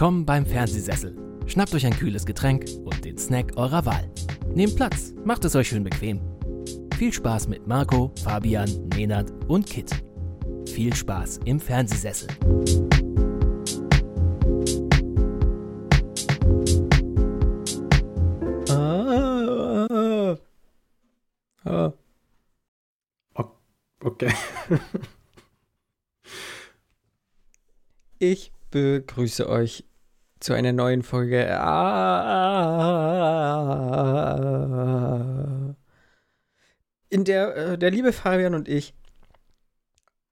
Willkommen beim Fernsehsessel. Schnappt euch ein kühles Getränk und den Snack eurer Wahl. Nehmt Platz, macht es euch schön bequem. Viel Spaß mit Marco, Fabian, Nenad und Kit. Viel Spaß im Fernsehsessel. Ah, ah. O- Okay. Ich begrüße euch zu einer neuen Folge. In der äh, der liebe Fabian und ich.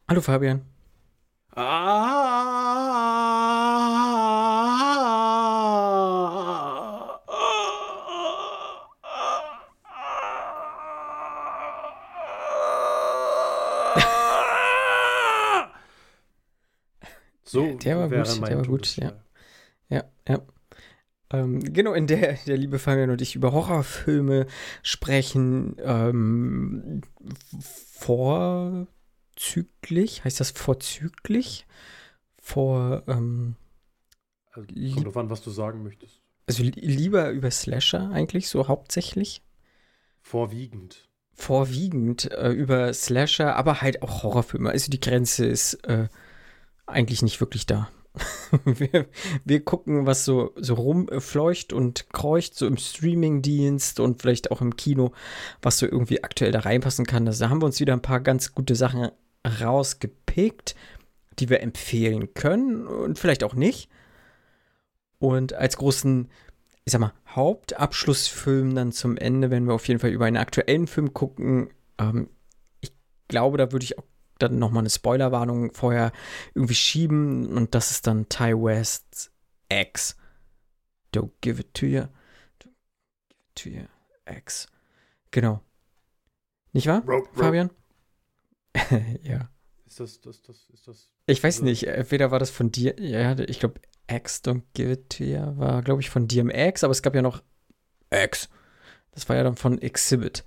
Hallo Fabian. So Der war gut, der war gut, Todesfall. Ja, ja. Ähm, genau, in der der liebe Fabian und ich über Horrorfilme sprechen. Ähm, vorzüglich, heißt das vorzüglich? Vor, ähm, Also, kommt drauf an, was du sagen möchtest. also li lieber über Slasher eigentlich, so hauptsächlich. Vorwiegend. Vorwiegend äh, über Slasher, aber halt auch Horrorfilme. Also die Grenze ist äh, eigentlich nicht wirklich da. wir, wir gucken, was so, so rumfleucht und kreucht, so im Streamingdienst und vielleicht auch im Kino, was so irgendwie aktuell da reinpassen kann. Also da haben wir uns wieder ein paar ganz gute Sachen rausgepickt, die wir empfehlen können und vielleicht auch nicht. Und als großen, ich sag mal, Hauptabschlussfilm dann zum Ende, wenn wir auf jeden Fall über einen aktuellen Film gucken. Ähm, ich glaube, da würde ich auch dann nochmal eine Spoilerwarnung vorher irgendwie schieben und das ist dann Ty West's X. Don't give it to you. Don't give it to your ex. Genau. Nicht wahr, Rope, rope. Fabian? ja. Ist das, das, das, ist das. Ich weiß nicht, entweder war das von dir, ja, ich glaube, X Don't Give It To You war, glaube ich, von DMX, aber es gab ja noch X. Das war ja dann von Exhibit.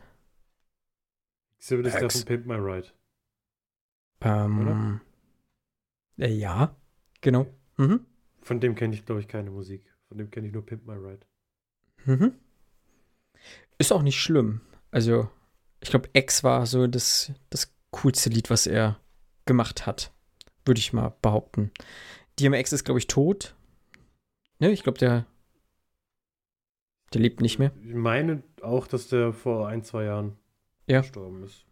Exhibit ist der Ex. von Pimp My Ride. Ähm, äh, ja, genau. Mhm. Von dem kenne ich, glaube ich, keine Musik. Von dem kenne ich nur Pimp My Ride. Mhm. Ist auch nicht schlimm. Also, ich glaube, X war so das, das coolste Lied, was er gemacht hat. Würde ich mal behaupten. DMX ist, glaube ich, tot. Ne, ich glaube, der, der lebt nicht mehr. Ich meine auch, dass der vor ein, zwei Jahren Ja. gestorben ist.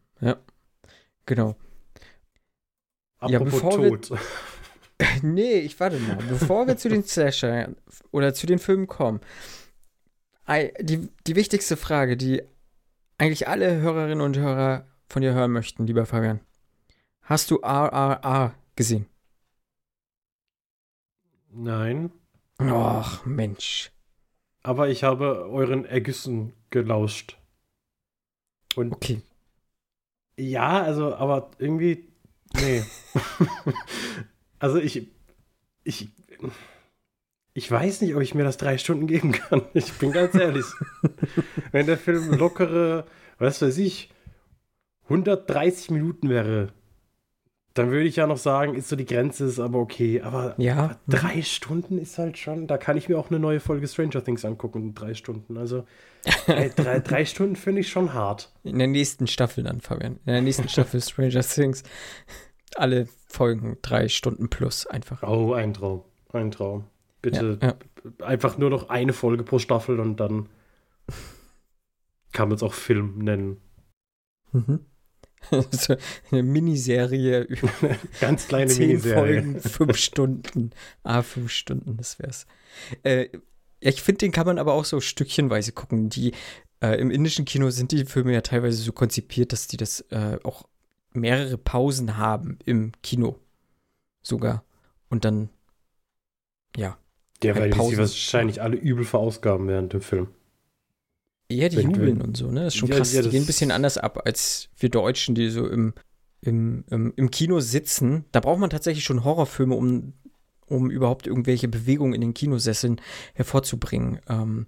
Genau. Ja, Apropos bevor wir- tot. Nee, ich warte mal. Bevor wir zu den Slasher oder zu den Filmen kommen, die, die wichtigste Frage, die eigentlich alle Hörerinnen und Hörer von dir hören möchten, lieber Fabian. Hast du RRR gesehen? Nein. Och, Mensch. Aber ich habe euren Ergüssen gelauscht. Und Okay. ja, also, aber irgendwie. Nee. also ich. Ich. Ich weiß nicht, ob ich mir das drei Stunden geben kann. Ich bin ganz ehrlich. Wenn der Film lockere, was weiß ich, 130 Minuten wäre, dann würde ich ja noch sagen, ist so die Grenze, ist aber okay. Aber Ja. drei Stunden ist halt schon, da kann ich mir auch eine neue Folge Stranger Things angucken in drei Stunden. Also drei, drei, drei Stunden finde ich schon hart. In der nächsten Staffel dann, Fabian. In der nächsten Staffel Stranger Things. Alle Folgen drei Stunden plus einfach. Oh, ein Traum. Ein Traum. Bitte Ja, einfach nur noch eine Folge pro Staffel und dann kann man es auch Film nennen. Mhm. So eine Miniserie über Ganz kleine zehn Miniserie. Folgen, fünf Stunden. Ah, fünf Stunden, das wär's. Äh, ja, ich finde, den kann man aber auch so stückchenweise gucken. Die äh, im indischen Kino sind die Filme ja teilweise so konzipiert, dass die das äh, auch mehrere Pausen haben im Kino. Sogar. Und dann, ja. Ja, weil die Pausen. sich wahrscheinlich alle übel verausgaben während dem Film. Ja, die Wenn- jubeln wenn- und so, ne? Das ist schon Ja, krass. ja, die gehen ein bisschen anders ab als wir Deutschen, die so im, im, im, im Kino sitzen. Da braucht man tatsächlich schon Horrorfilme, um, um überhaupt irgendwelche Bewegungen in den Kinosesseln hervorzubringen. Ähm,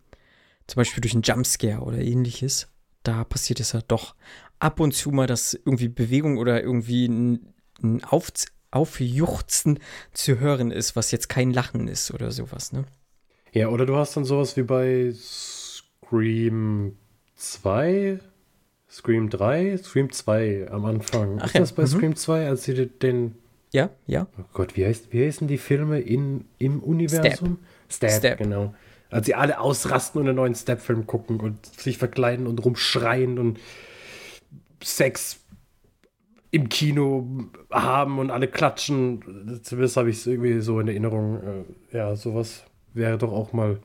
zum Beispiel durch einen Jumpscare oder ähnliches. Da passiert es ja doch ab und zu mal, dass irgendwie Bewegung oder irgendwie ein, ein Auf, Aufjuchzen zu hören ist, was jetzt kein Lachen ist oder sowas, ne? Ja, oder du hast dann sowas wie bei Scream 2, Scream 3, Scream 2 am Anfang. Ach ist ja, das bei mhm. Scream 2, als sie den. Ja, ja. Oh Gott, wie, heißt, wie heißen die Filme in, im Universum? Step. Step. genau. Als sie alle ausrasten und einen neuen Step-Film gucken und sich verkleiden und rumschreien und Sex im Kino haben und alle klatschen. Zumindest habe ich es irgendwie so in Erinnerung. Äh, ja, sowas wäre doch auch mal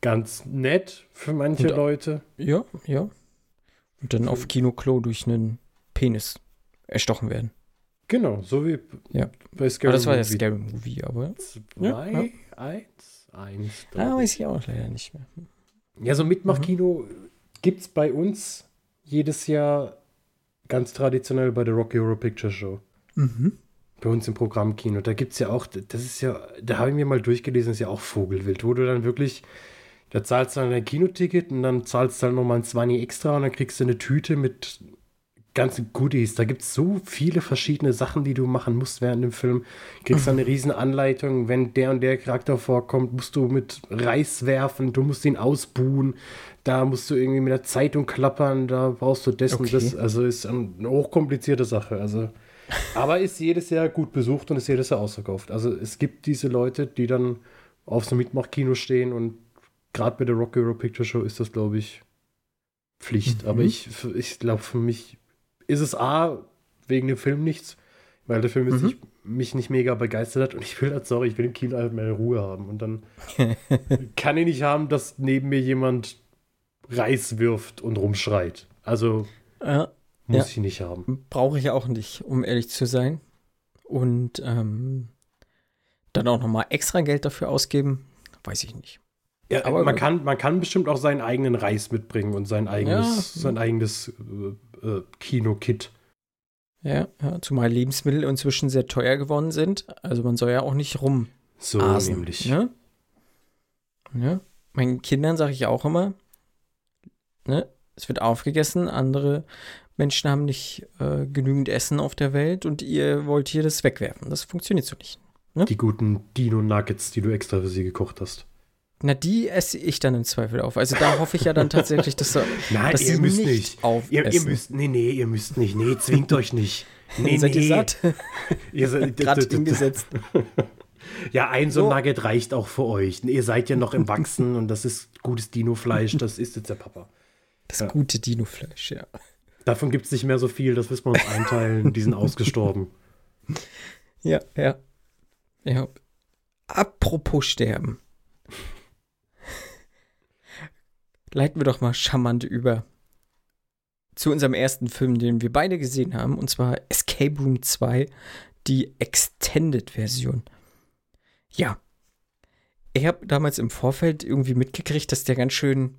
ganz nett für manche Und- Leute. Ja, ja. Und dann auf Kinoklo durch einen Penis erstochen werden. Genau, so wie Ja. bei Scary das war ja Movie Scary Movie, aber. 2, Ja, 1, 1. Ah, weiß ich auch leider nicht mehr. Ja, so Mitmachkino gibt es bei uns jedes Jahr ganz traditionell bei der Rocky Horror Picture Show. Mhm. Bei uns im Programmkino. Da gibt es ja auch, das ist ja, da habe ich mir mal durchgelesen, ist ja auch Vogelwild, wo du dann wirklich, da zahlst du dann ein Kinoticket und dann zahlst du dann nochmal ein 20 extra und dann kriegst du eine Tüte mit ganzen Goodies. Da gibt es so viele verschiedene Sachen, die du machen musst während dem Film. Kriegst dann eine riesen Anleitung, wenn der und der Charakter vorkommt, musst du mit Reis werfen, du musst ihn ausbuhen, da musst du irgendwie mit der Zeitung klappern, da brauchst du das und Okay. das. Also ist eine hochkomplizierte Sache. Also aber ist jedes Jahr gut besucht und ist jedes Jahr ausverkauft. Also es gibt diese Leute, die dann auf so Mitmachkino stehen und gerade bei der Rock Euro Picture Show ist das, glaube ich, Pflicht. Mhm. Aber ich, ich glaube, für mich ist es A, wegen dem Film nichts, weil der Film Mhm. nicht, mich nicht mega begeistert hat und ich will halt, sorry, ich will im Kino halt mehr Ruhe haben. Und dann kann ich nicht haben, dass neben mir jemand Reis wirft und rumschreit. Also Ja, muss Ja. ich nicht haben. brauche ich auch nicht, um ehrlich zu sein. Und ähm, dann auch nochmal extra Geld dafür ausgeben, weiß ich nicht. Ja, Aber man kann, man kann bestimmt auch seinen eigenen Reis mitbringen und sein eigenes, Ja. sein eigenes äh, äh, Kino-Kit. Ja, ja, zumal Lebensmittel inzwischen sehr teuer geworden sind. Also man soll ja auch nicht rum So asen, nämlich. Ne? Ja. Meinen Kindern sage ich auch immer, ne, es wird aufgegessen, andere Menschen haben nicht äh, genügend Essen auf der Welt und ihr wollt hier das wegwerfen. Das funktioniert so nicht. Die guten Dino-Nuggets, die du extra für sie gekocht hast. Na, die esse ich dann im Zweifel auf. Also da hoffe ich ja dann tatsächlich, dass, so, Nein, dass ihr müsst nicht, nicht. aufessen. Ihr, ihr müsst, nee, nee, ihr müsst nicht. Nee, zwingt euch nicht. Nee, Seid ihr satt? Ihr seid Gerade hingesetzt. Ja, ein so ein. Nugget reicht auch für euch. Ihr seid ja noch im Wachsen und das ist gutes Dino-Fleisch, das ist jetzt der Papa. Das Ja. gute Dino-Fleisch, ja. Davon gibt es nicht mehr so viel, das müssen wir uns einteilen. Die sind ausgestorben. Ja, ja. Ja. Apropos sterben. Leiten wir doch mal charmant über zu unserem ersten Film, den wir beide gesehen haben, und zwar Escape Room 2, die Extended-Version. Ja. Ich habe damals im Vorfeld irgendwie mitgekriegt, dass der ganz schön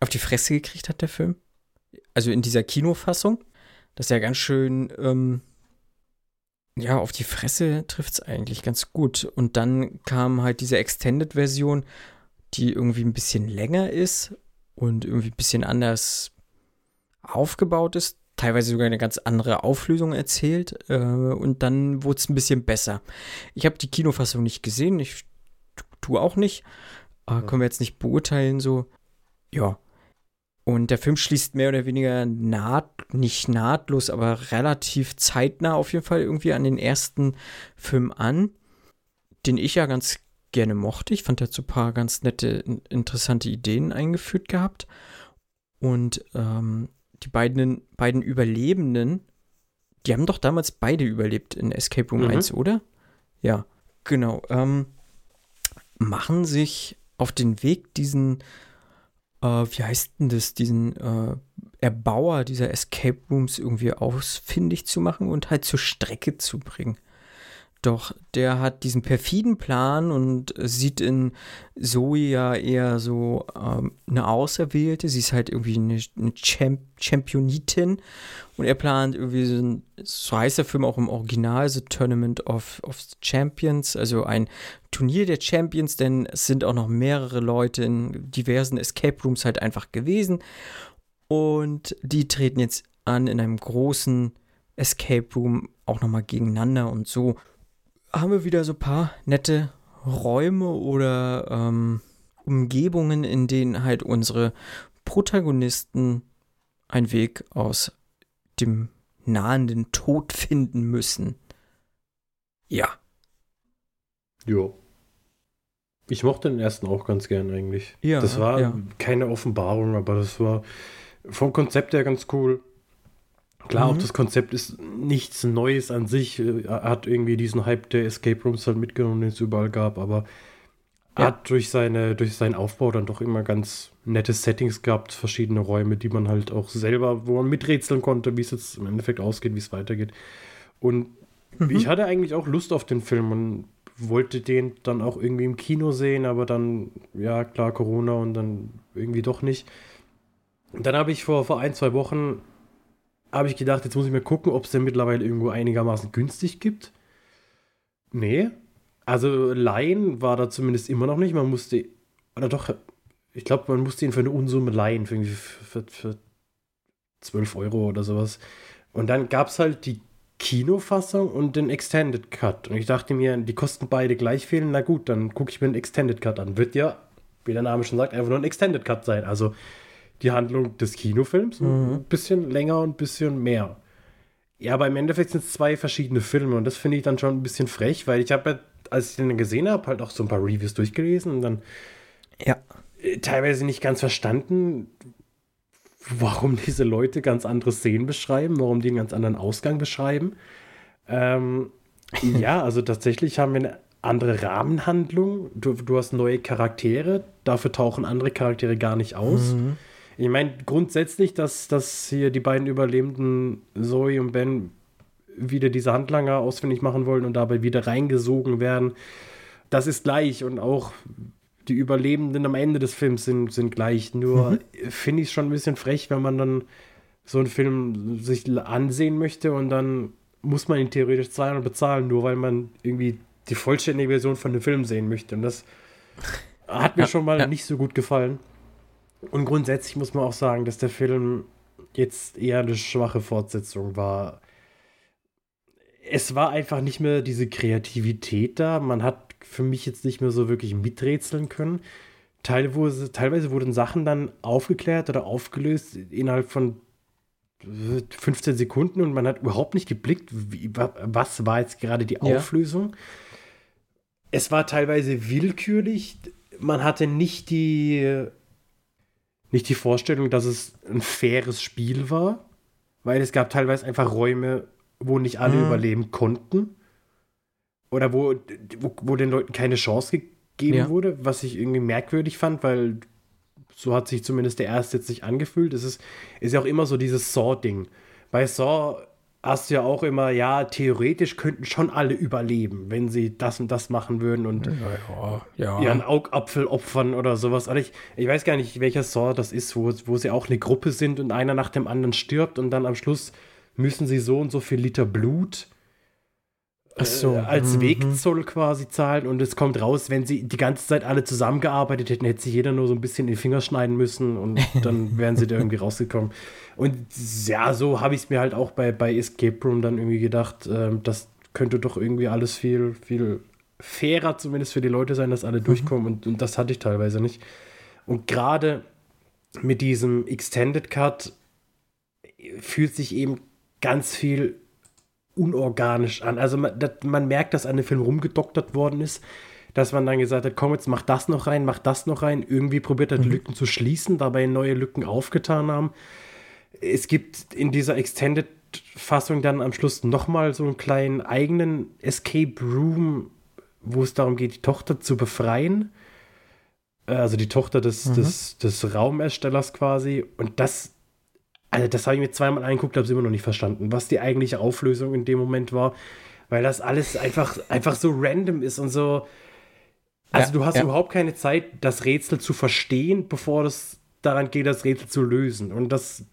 auf die Fresse gekriegt hat, der Film. Also in dieser Kinofassung. Dass er ganz schön ähm, ja, auf die Fresse trifft es eigentlich ganz gut. Und dann kam halt diese Extended-Version, die irgendwie ein bisschen länger ist und irgendwie ein bisschen anders aufgebaut ist. Teilweise sogar eine ganz andere Auflösung erzählt. Äh, und dann wurde es ein bisschen besser. Ich habe die Kinofassung nicht gesehen. Ich tu- tue auch nicht. Äh, können wir jetzt nicht beurteilen, so. Ja. Und der Film schließt mehr oder weniger naht, nicht nahtlos, aber relativ zeitnah auf jeden Fall irgendwie an den ersten Film an, den ich ja ganz gerne mochte. Ich fand, er hat so ein paar ganz nette, in- interessante Ideen eingeführt gehabt. Und ähm, die beiden, beiden Überlebenden, die haben doch damals beide überlebt in Escape Room Mhm. 1, oder? Ja, genau. Ähm, machen sich auf den Weg diesen äh, wie heißt denn das, diesen äh, Erbauer dieser Escape Rooms irgendwie ausfindig zu machen und halt zur Strecke zu bringen. Doch der hat diesen perfiden Plan und sieht in Zoe ja eher so ähm, eine Auserwählte. Sie ist halt irgendwie eine, eine Champ Championitin und er plant irgendwie so, ein, so heißt der Film auch im Original, The Tournament of, of Champions, also ein Turnier der Champions, denn es sind auch noch mehrere Leute in diversen Escape Rooms halt einfach gewesen. Und die treten jetzt an in einem großen Escape Room auch nochmal gegeneinander und so haben wir wieder so ein paar nette Räume oder ähm, Umgebungen, in denen halt unsere Protagonisten einen Weg aus dem nahenden Tod finden müssen. Ja. Jo. Ich mochte den ersten auch ganz gern eigentlich. Ja, das war ja. keine Offenbarung, aber das war vom Konzept her ganz cool. Klar, Mhm. auch das Konzept ist nichts Neues an sich. äh, Er hat irgendwie diesen Hype der Escape Rooms halt mitgenommen, den es überall gab, aber er Ja. hat durch, seine, durch seinen Aufbau dann doch immer ganz nette Settings gehabt, verschiedene Räume, die man halt auch selber, wo man miträtseln konnte, wie es jetzt im Endeffekt ausgeht, wie es weitergeht. Und Mhm. ich hatte eigentlich auch Lust auf den Film und wollte den dann auch irgendwie im Kino sehen, aber dann, ja, klar, Corona und dann irgendwie doch nicht. Und dann habe ich vor, vor ein, zwei Wochen, habe ich gedacht, jetzt muss ich mal gucken, ob es den mittlerweile irgendwo einigermaßen günstig gibt. Nee. Also leihen war da zumindest immer noch nicht. Man musste, oder doch, ich glaube, man musste ihn für eine Unsumme leihen, für, für, für 12 Euro oder sowas. Und dann gab es halt die Kinofassung und den Extended Cut. Und ich dachte mir, die kosten beide gleich viel. Na gut, dann gucke ich mir den Extended Cut an. Wird ja, wie der Name schon sagt, einfach nur ein Extended Cut sein. Also die Handlung des Kinofilms ein bisschen länger und ein bisschen mehr. Ja, aber im Endeffekt sind es zwei verschiedene Filme und das finde ich dann schon ein bisschen frech, weil ich habe, ja, als ich den gesehen habe, halt auch so ein paar Reviews durchgelesen und dann Ja. äh, teilweise nicht ganz verstanden, warum diese Leute ganz andere Szenen beschreiben, warum die einen ganz anderen Ausgang beschreiben. Ähm, ja, also tatsächlich haben wir eine andere Rahmenhandlung. Du, du hast neue Charaktere, dafür tauchen andere Charaktere gar nicht aus. Ich meine, grundsätzlich, dass, dass hier die beiden Überlebenden, Zoe und Ben, wieder diese Handlanger ausfindig machen wollen und dabei wieder reingesogen werden, das ist gleich. Und auch die Überlebenden am Ende des Films sind, sind gleich. Nur finde ich es schon ein bisschen frech, wenn man dann so einen Film sich ansehen möchte und dann muss man ihn theoretisch zahlen und bezahlen, nur weil man irgendwie die vollständige Version von dem Film sehen möchte. Und das hat mir Ja, schon mal ja. nicht so gut gefallen. Und grundsätzlich muss man auch sagen, dass der Film jetzt eher eine schwache Fortsetzung war. Es war einfach nicht mehr diese Kreativität da. Man hat für mich jetzt nicht mehr so wirklich miträtseln können. Teilweise, teilweise wurden Sachen dann aufgeklärt oder aufgelöst innerhalb von 15 Sekunden und man hat überhaupt nicht geblickt, wie, wa- was war jetzt gerade die Ja. Auflösung. Es war teilweise willkürlich. Man hatte nicht die, nicht die Vorstellung, dass es ein faires Spiel war, weil es gab teilweise einfach Räume, wo nicht alle Mhm. überleben konnten. Oder wo, wo, wo den Leuten keine Chance gegeben Ja. wurde, was ich irgendwie merkwürdig fand, weil so hat sich zumindest der erste jetzt nicht angefühlt. Es ist, ist ja auch immer so dieses Saw-Ding. Bei Saw hast du ja auch immer, ja, theoretisch könnten schon alle überleben, wenn sie das und das machen würden und Ja, ja. ihren Augapfel opfern oder sowas. Aber ich, ich weiß gar nicht, welcher Saw das ist, wo, wo sie auch eine Gruppe sind und einer nach dem anderen stirbt und dann am Schluss müssen sie so und so viel Liter Blut so. äh, als mhm. Wegzoll quasi zahlen und es kommt raus, wenn sie die ganze Zeit alle zusammengearbeitet hätten, hätte sich jeder nur so ein bisschen in den Finger schneiden müssen und dann wären sie da irgendwie rausgekommen. Und ja, so habe ich es mir halt auch bei, bei Escape Room dann irgendwie gedacht, ähm, das könnte doch irgendwie alles viel, viel fairer zumindest für die Leute sein, dass alle durchkommen und, und das hatte ich teilweise nicht. Und gerade mit diesem Extended Cut fühlt sich eben ganz viel unorganisch an. Also man, das, man merkt, dass an dem Film rumgedoktert worden ist, dass man dann gesagt hat, komm, jetzt mach das noch rein, mach das noch rein. Irgendwie probiert er die Lücken zu schließen, dabei neue Lücken aufgetan haben. Es gibt in dieser Extended-Fassung dann am Schluss nochmal so einen kleinen eigenen Escape Room, wo es darum geht, die Tochter zu befreien. Äh, Also die Tochter des, des, des Raumerstellers quasi. Und das also das habe ich mir zweimal angeguckt, habe es immer noch nicht verstanden, was die eigentliche Auflösung in dem Moment war, weil das alles einfach, einfach so random ist und so. Also Ja, du hast ja. überhaupt keine Zeit, das Rätsel zu verstehen, bevor es daran geht, das Rätsel zu lösen. Und das,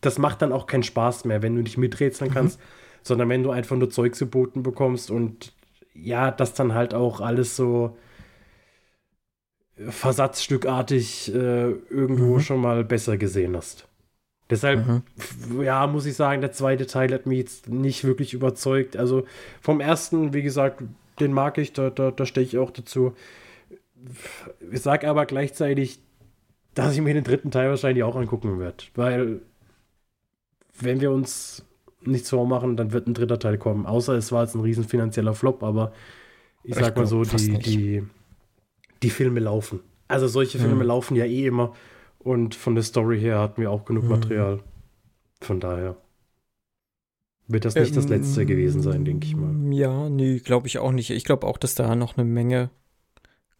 das macht dann auch keinen Spaß mehr, wenn du nicht miträtseln Mhm. kannst, sondern wenn du einfach nur Zeug geboten bekommst und ja, das dann halt auch alles so versatzstückartig äh, irgendwo Mhm. schon mal besser gesehen hast. Deshalb, mhm. ja, muss ich sagen, der zweite Teil hat mich jetzt nicht wirklich überzeugt. Also vom ersten, wie gesagt, den mag ich, da, da, da stehe ich auch dazu. Ich sage aber gleichzeitig, dass ich mir den dritten Teil wahrscheinlich auch angucken werde. Weil, wenn wir uns nichts vormachen, dann wird ein dritter Teil kommen. Außer es war jetzt ein riesen finanzieller Flop, aber ich sag mal so, die, die, die Filme laufen. Also solche Filme mhm. laufen ja eh immer. Und von der Story her hatten wir auch genug mhm. Material. Von daher wird das nicht ähm, das letzte gewesen sein, denke ich mal. Ja, nee, glaube ich auch nicht. Ich glaube auch, dass da noch eine Menge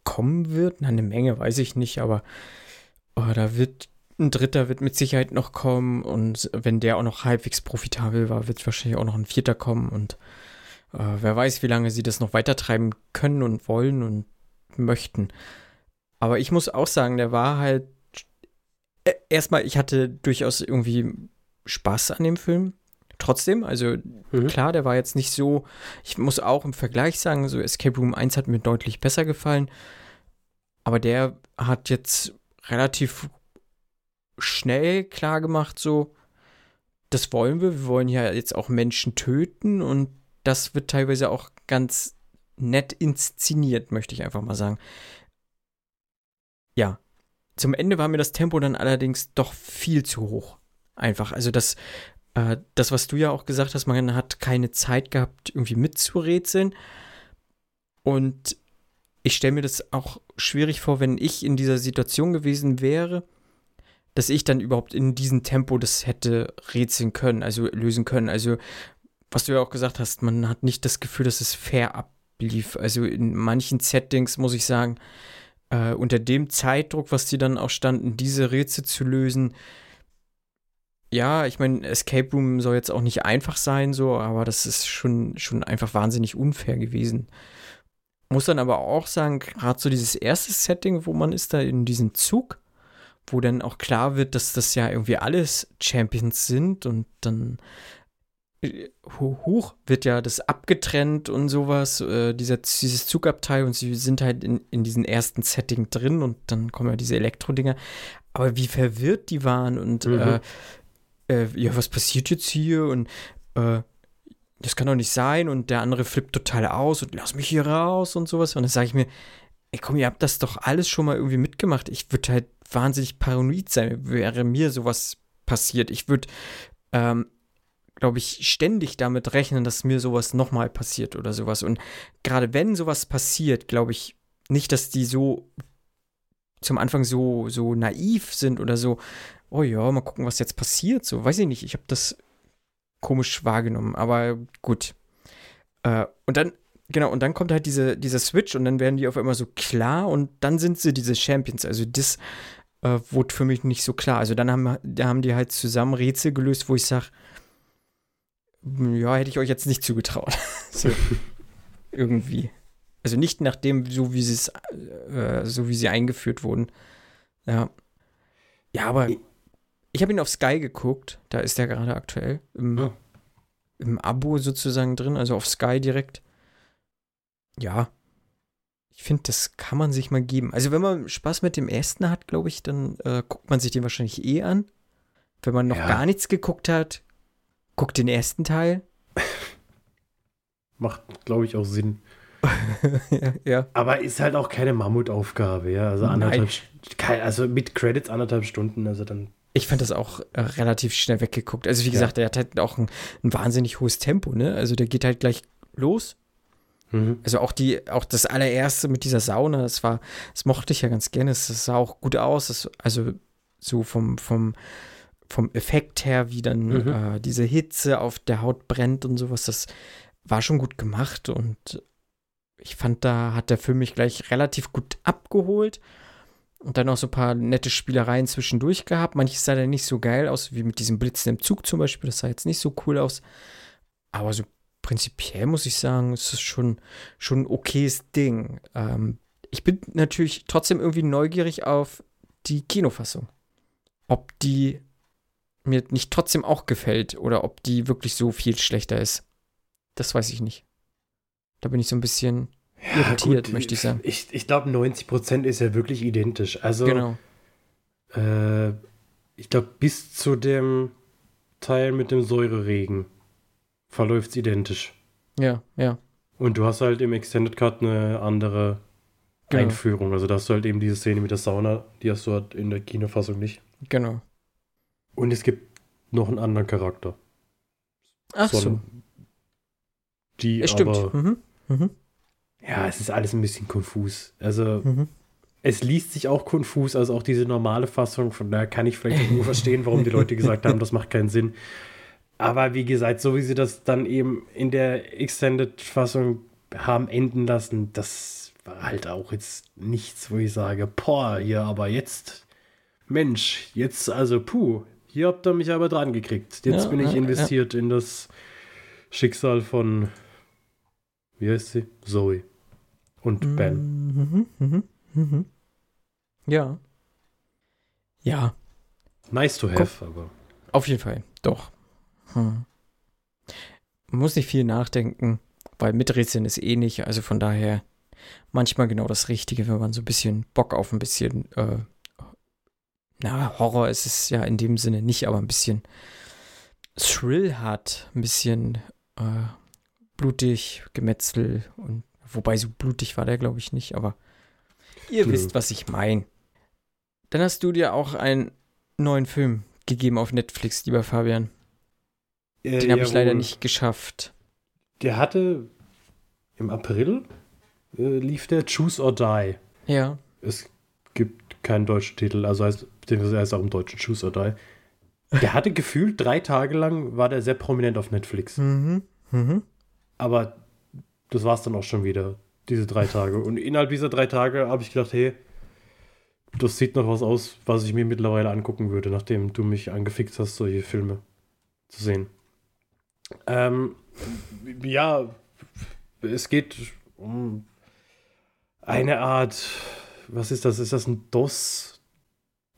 kommen wird. Na, eine Menge weiß ich nicht, aber oh, da wird ein dritter wird mit Sicherheit noch kommen und wenn der auch noch halbwegs profitabel war, wird wahrscheinlich auch noch ein vierter kommen und äh, wer weiß, wie lange sie das noch weitertreiben können und wollen und möchten. Aber ich muss auch sagen, der war halt erstmal, ich hatte durchaus irgendwie Spaß an dem Film. Trotzdem, also mhm. klar, der war jetzt nicht so, ich muss auch im Vergleich sagen, so Escape Room 1 hat mir deutlich besser gefallen, aber der hat jetzt relativ schnell klar gemacht, so, das wollen wir, wir wollen ja jetzt auch Menschen töten und das wird teilweise auch ganz nett inszeniert, möchte ich einfach mal sagen. Ja, zum Ende war mir das Tempo dann allerdings doch viel zu hoch. Einfach. Also das, äh, das, was du ja auch gesagt hast, man hat keine Zeit gehabt, irgendwie mitzurätseln. Und ich stelle mir das auch schwierig vor, wenn ich in dieser Situation gewesen wäre, dass ich dann überhaupt in diesem Tempo das hätte rätseln können, also lösen können. Also, was du ja auch gesagt hast, man hat nicht das Gefühl, dass es fair ablief. Also in manchen Settings muss ich sagen, äh, unter dem Zeitdruck, was die dann auch standen, diese Rätsel zu lösen. Ja, ich meine, Escape Room soll jetzt auch nicht einfach sein, so, aber das ist schon, schon einfach wahnsinnig unfair gewesen. Muss dann aber auch sagen, gerade so dieses erste Setting, wo man ist da in diesem Zug, wo dann auch klar wird, dass das ja irgendwie alles Champions sind und dann hoch wird ja das abgetrennt und sowas, äh, dieser, dieses Zugabteil und sie sind halt in, in diesem ersten Setting drin und dann kommen ja diese Elektro-Dinger. Aber wie verwirrt die waren und mhm. äh, äh, ja, was passiert jetzt hier und äh, das kann doch nicht sein und der andere flippt total aus und lass mich hier raus und sowas. Und dann sage ich mir, ey komm, ihr habt das doch alles schon mal irgendwie mitgemacht. Ich würde halt wahnsinnig paranoid sein, wäre mir sowas passiert. Ich würde ähm, glaube ich, ständig damit rechnen, dass mir sowas nochmal passiert oder sowas. Und gerade wenn sowas passiert, glaube ich nicht, dass die so zum Anfang so, so naiv sind oder so, oh ja, mal gucken, was jetzt passiert. So, weiß ich nicht, ich habe das komisch wahrgenommen, aber gut. Äh, und dann, genau, und dann kommt halt diese, dieser Switch und dann werden die auf einmal so klar und dann sind sie diese Champions. Also das äh, wurde für mich nicht so klar. Also dann haben, haben die halt zusammen Rätsel gelöst, wo ich sage, ja, hätte ich euch jetzt nicht zugetraut. so, irgendwie. Also nicht nach dem, so wie sie es, äh, so wie sie eingeführt wurden. Ja. Ja, aber ich habe ihn auf Sky geguckt. Da ist er gerade aktuell. Im, oh. Im Abo sozusagen drin, also auf Sky direkt. Ja. Ich finde, das kann man sich mal geben. Also, wenn man Spaß mit dem ersten hat, glaube ich, dann äh, guckt man sich den wahrscheinlich eh an. Wenn man noch ja. gar nichts geguckt hat, Guck den ersten Teil. Macht, glaube ich, auch Sinn. ja, ja, Aber ist halt auch keine Mammutaufgabe, ja. Also anderthalb, also mit Credits anderthalb Stunden, also dann. Ich fand das auch äh, relativ schnell weggeguckt. Also wie gesagt, der hat halt auch ein, ein, wahnsinnig hohes Tempo, ne? Also der geht halt gleich los. Mhm. Also auch die, auch das allererste mit dieser Sauna, das war, das mochte ich ja ganz gerne. Es sah auch gut aus. Das, also so vom, vom, vom Effekt her, wie dann mhm. äh, diese Hitze auf der Haut brennt und sowas, das war schon gut gemacht und ich fand, da hat der Film mich gleich relativ gut abgeholt und dann auch so ein paar nette Spielereien zwischendurch gehabt. Manches sah dann nicht so geil aus, wie mit diesem Blitzen im Zug zum Beispiel, das sah jetzt nicht so cool aus, aber so prinzipiell muss ich sagen, es ist schon, schon ein okayes Ding. Ähm, ich bin natürlich trotzdem irgendwie neugierig auf die Kinofassung. Ob die mir nicht trotzdem auch gefällt oder ob die wirklich so viel schlechter ist. Das weiß ich nicht. Da bin ich so ein bisschen ja, irritiert, gut, möchte ich sagen. Ich, ich glaube, 90% ist ja wirklich identisch. Also, genau. Äh, ich glaube, bis zu dem Teil mit dem Säureregen verläuft es identisch. Ja, ja. Und du hast halt im Extended Cut eine andere Genau. Einführung. Also da hast du halt eben diese Szene mit der Sauna, die hast du halt in der Kinofassung nicht. Genau. Und es gibt noch einen anderen Charakter. Ach so. ein- Die stimmt. aber, Mhm. Mhm. ja, es ist alles ein bisschen konfus. Also Mhm. es liest sich auch konfus, also auch diese normale Fassung, von daher kann ich vielleicht auch nur verstehen, warum die Leute gesagt haben, das macht keinen Sinn. Aber wie gesagt, so wie sie das dann eben in der Extended-Fassung haben enden lassen, das war halt auch jetzt nichts, wo ich sage, boah, hier, aber jetzt, Mensch, jetzt, also, puh, hier habt ihr mich aber dran gekriegt. Jetzt Ja, bin ich ja, investiert in das Schicksal von, wie heißt sie? Zoe und Ben. Mhm. Mhm. Mhm. Ja. Ja, Nice to have, aber. auf jeden Fall. Doch. Hm. Man muss nicht viel nachdenken, weil miträtseln ist eh nicht. Also von daher manchmal genau das Richtige, wenn man so ein bisschen Bock auf ein bisschen, äh, na, Horror ist es ja in dem Sinne nicht, aber ein bisschen Thrill hat, ein bisschen äh, blutig, Gemetzel und wobei so blutig war der, glaube ich, nicht, aber ihr Nö. wisst, was ich meine. Dann hast du dir auch einen neuen Film gegeben auf Netflix, lieber Fabian. Äh, Den habe ich leider nicht geschafft. Der hatte im April äh, lief der Choose or Die. Ja. Es gibt keinen deutschen Titel, also heißt, beziehungsweise er ist auch im deutschen Choose or Die. Der hatte gefühlt drei Tage lang, war der sehr prominent auf Netflix. Mhm. Mhm. Aber das war es dann auch schon wieder, diese drei Tage. Und innerhalb dieser drei Tage habe ich gedacht, hey, das sieht noch was aus, was ich mir mittlerweile angucken würde, nachdem du mich angefixt hast, solche Filme zu sehen. Ähm, ja, es geht um eine Art, was ist das? Ist das ein DOS,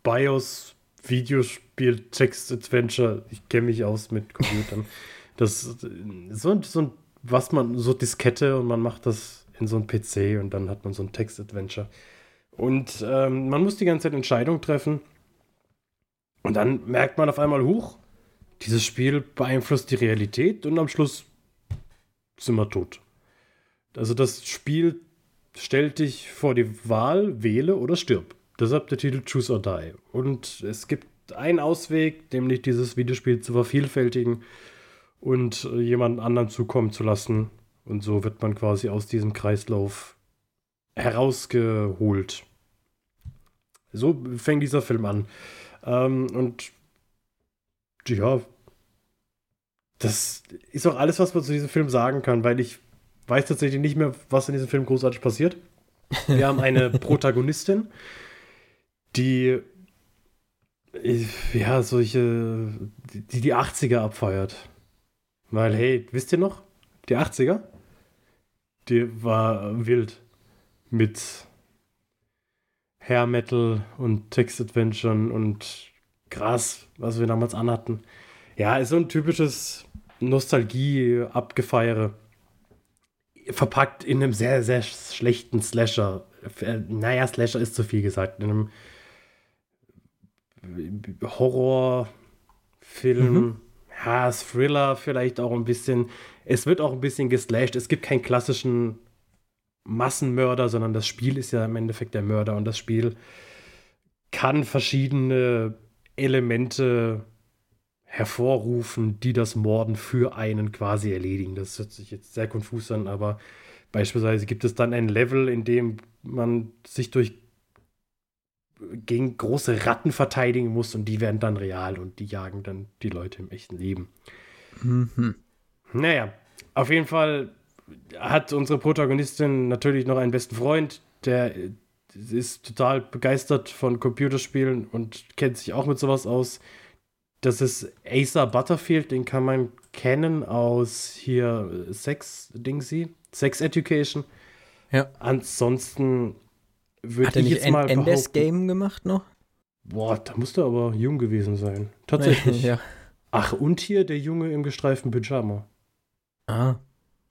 BIOS, Videospiel, Text Adventure? Ich kenne mich aus mit Computern. Das so, ein- so ein, was man, so Diskette und man macht das in so ein PC und dann hat man so ein Text Adventure. Und ähm, man muss die ganze Zeit Entscheidungen treffen. Und dann merkt man auf einmal, huch, dieses Spiel beeinflusst die Realität und am Schluss sind wir tot. Also das Spiel stellt dich vor die Wahl, wähle oder stirb. Deshalb der Titel Choose or Die. Und es gibt einen Ausweg, nämlich dieses Videospiel zu vervielfältigen und jemanden anderen zukommen zu lassen. Und so wird man quasi aus diesem Kreislauf herausgeholt. So fängt dieser Film an. Ähm, und ja, das ist auch alles, was man zu diesem Film sagen kann, weil ich weiß tatsächlich nicht mehr, was in diesem Film großartig passiert. Wir haben eine Protagonistin, die ja solche, die die 80er abfeiert. Weil, hey, wisst ihr noch? Die 80er? Die war wild mit Hair Metal und Text Adventuren und Gras, was wir damals anhatten. Ja, ist so ein typisches Nostalgie-Abgefeiere. Verpackt in einem sehr, sehr schlechten Slasher. Äh, Naja, Slasher ist zu viel gesagt. In einem Horrorfilm. Mhm. Ja, Thriller vielleicht auch ein bisschen. Es wird auch ein bisschen geslasht. Es gibt keinen klassischen Massenmörder, sondern das Spiel ist ja im Endeffekt der Mörder und das Spiel kann verschiedene Elemente hervorrufen, die das Morden für einen quasi erledigen. Das hört sich jetzt sehr konfus an, aber beispielsweise gibt es dann ein Level, in dem man sich durch gegen große Ratten verteidigen muss und die werden dann real und die jagen dann die Leute im echten Leben. Mhm. Naja, auf jeden Fall hat unsere Protagonistin natürlich noch einen besten Freund, der ist total begeistert von Computerspielen und kennt sich auch mit sowas aus. Das ist Acer Butterfield, den kann man kennen aus hier Sex Dingsy, Sex Education. Ja. Ansonsten würde Hat er ich nicht jetzt mal End Endes Game gemacht noch? boah, da musste er aber jung gewesen sein. Tatsächlich. ja. Ach, und hier der Junge im gestreiften Pyjama. Ah.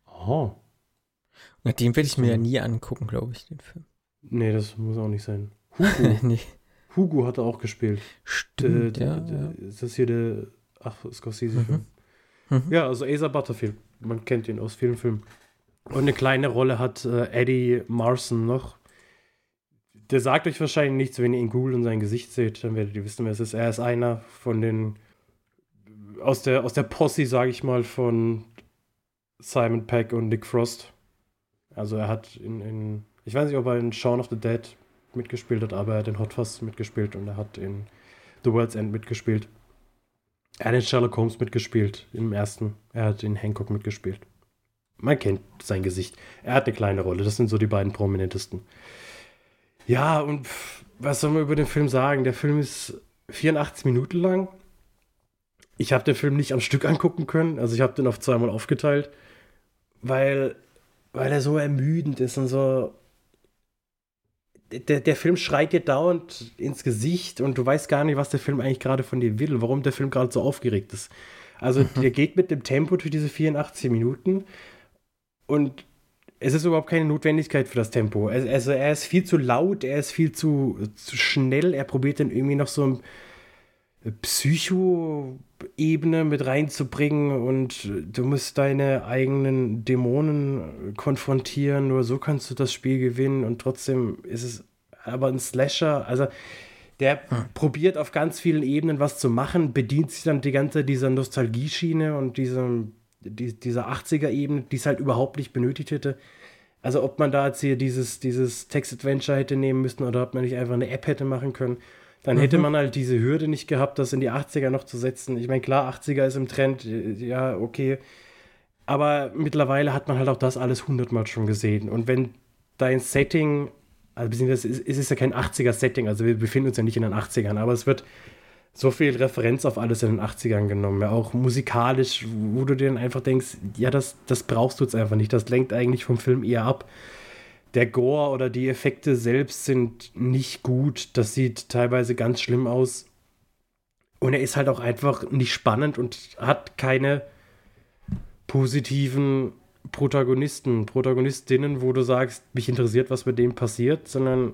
Oh. Na, den werde ich mir ja nie angucken, glaube ich, den Film. Nee, das muss auch nicht sein. Hugo. nee. Hugo hat er auch gespielt. Stimmt, Der- ja. der- ja. der- Ist das hier der, ach, Scorsese-Film. Mhm. Ja, also Asa Butterfield. Man kennt ihn aus vielen Filmen. Und eine kleine Rolle hat äh, Eddie Marson noch. Der sagt euch wahrscheinlich nichts, wenn ihr ihn googelt und sein Gesicht seht, dann werdet ihr wissen, wer es ist. Er ist einer von den aus der, aus der Posse, sage ich mal, von Simon Peck und Nick Frost. Also er hat in, in ich weiß nicht, ob er in Shaun of the Dead mitgespielt hat, aber er hat in Hot Fuzz mitgespielt und er hat in The World's End mitgespielt. Er hat in Sherlock Holmes mitgespielt, im ersten. Er hat in Hancock mitgespielt. Man kennt sein Gesicht. Er hat eine kleine Rolle. Das sind so die beiden prominentesten. Ja, und pff, was soll man über den Film sagen? Der Film ist 84 Minuten lang. Ich habe den Film nicht am Stück angucken können. Also ich habe den auf zweimal aufgeteilt, weil, weil er so ermüdend ist und so. Der, der Film schreit dir dauernd ins Gesicht und du weißt gar nicht, was der Film eigentlich gerade von dir will, warum der Film gerade so aufgeregt ist. Also der geht mit dem Tempo durch diese 84 Minuten und es ist überhaupt keine Notwendigkeit für das Tempo. Also er ist viel zu laut, er ist viel zu, zu schnell, er probiert dann irgendwie noch so ein Psycho-Ebene mit reinzubringen und du musst deine eigenen Dämonen konfrontieren, nur so kannst du das Spiel gewinnen und trotzdem ist es aber ein Slasher, also der probiert auf ganz vielen Ebenen was zu machen, bedient sich dann die ganze dieser Nostalgieschiene und diesem, die, dieser 80er-Ebene, die es halt überhaupt nicht benötigt hätte. Also ob man da jetzt hier dieses, dieses Text-Adventure hätte nehmen müssen oder ob man nicht einfach eine App hätte machen können, dann hätte man halt diese Hürde nicht gehabt, das in die 80er noch zu setzen. Ich meine, klar, 80er ist im Trend, äh, ja, okay. Aber mittlerweile hat man halt auch das alles hundertmal schon gesehen. Und wenn dein Setting, also beziehungsweise es ist ja kein 80er-Setting, also wir befinden uns ja nicht in den 80ern, aber es wird so viel Referenz auf alles in den 80ern genommen, ja, auch musikalisch, wo du dir dann einfach denkst, ja, das, das brauchst du jetzt einfach nicht, das lenkt eigentlich vom Film eher ab. Der Gore oder die Effekte selbst sind nicht gut, das sieht teilweise ganz schlimm aus. Und er ist halt auch einfach nicht spannend und hat keine positiven Protagonisten, Protagonistinnen, wo du sagst, mich interessiert, was mit dem passiert, sondern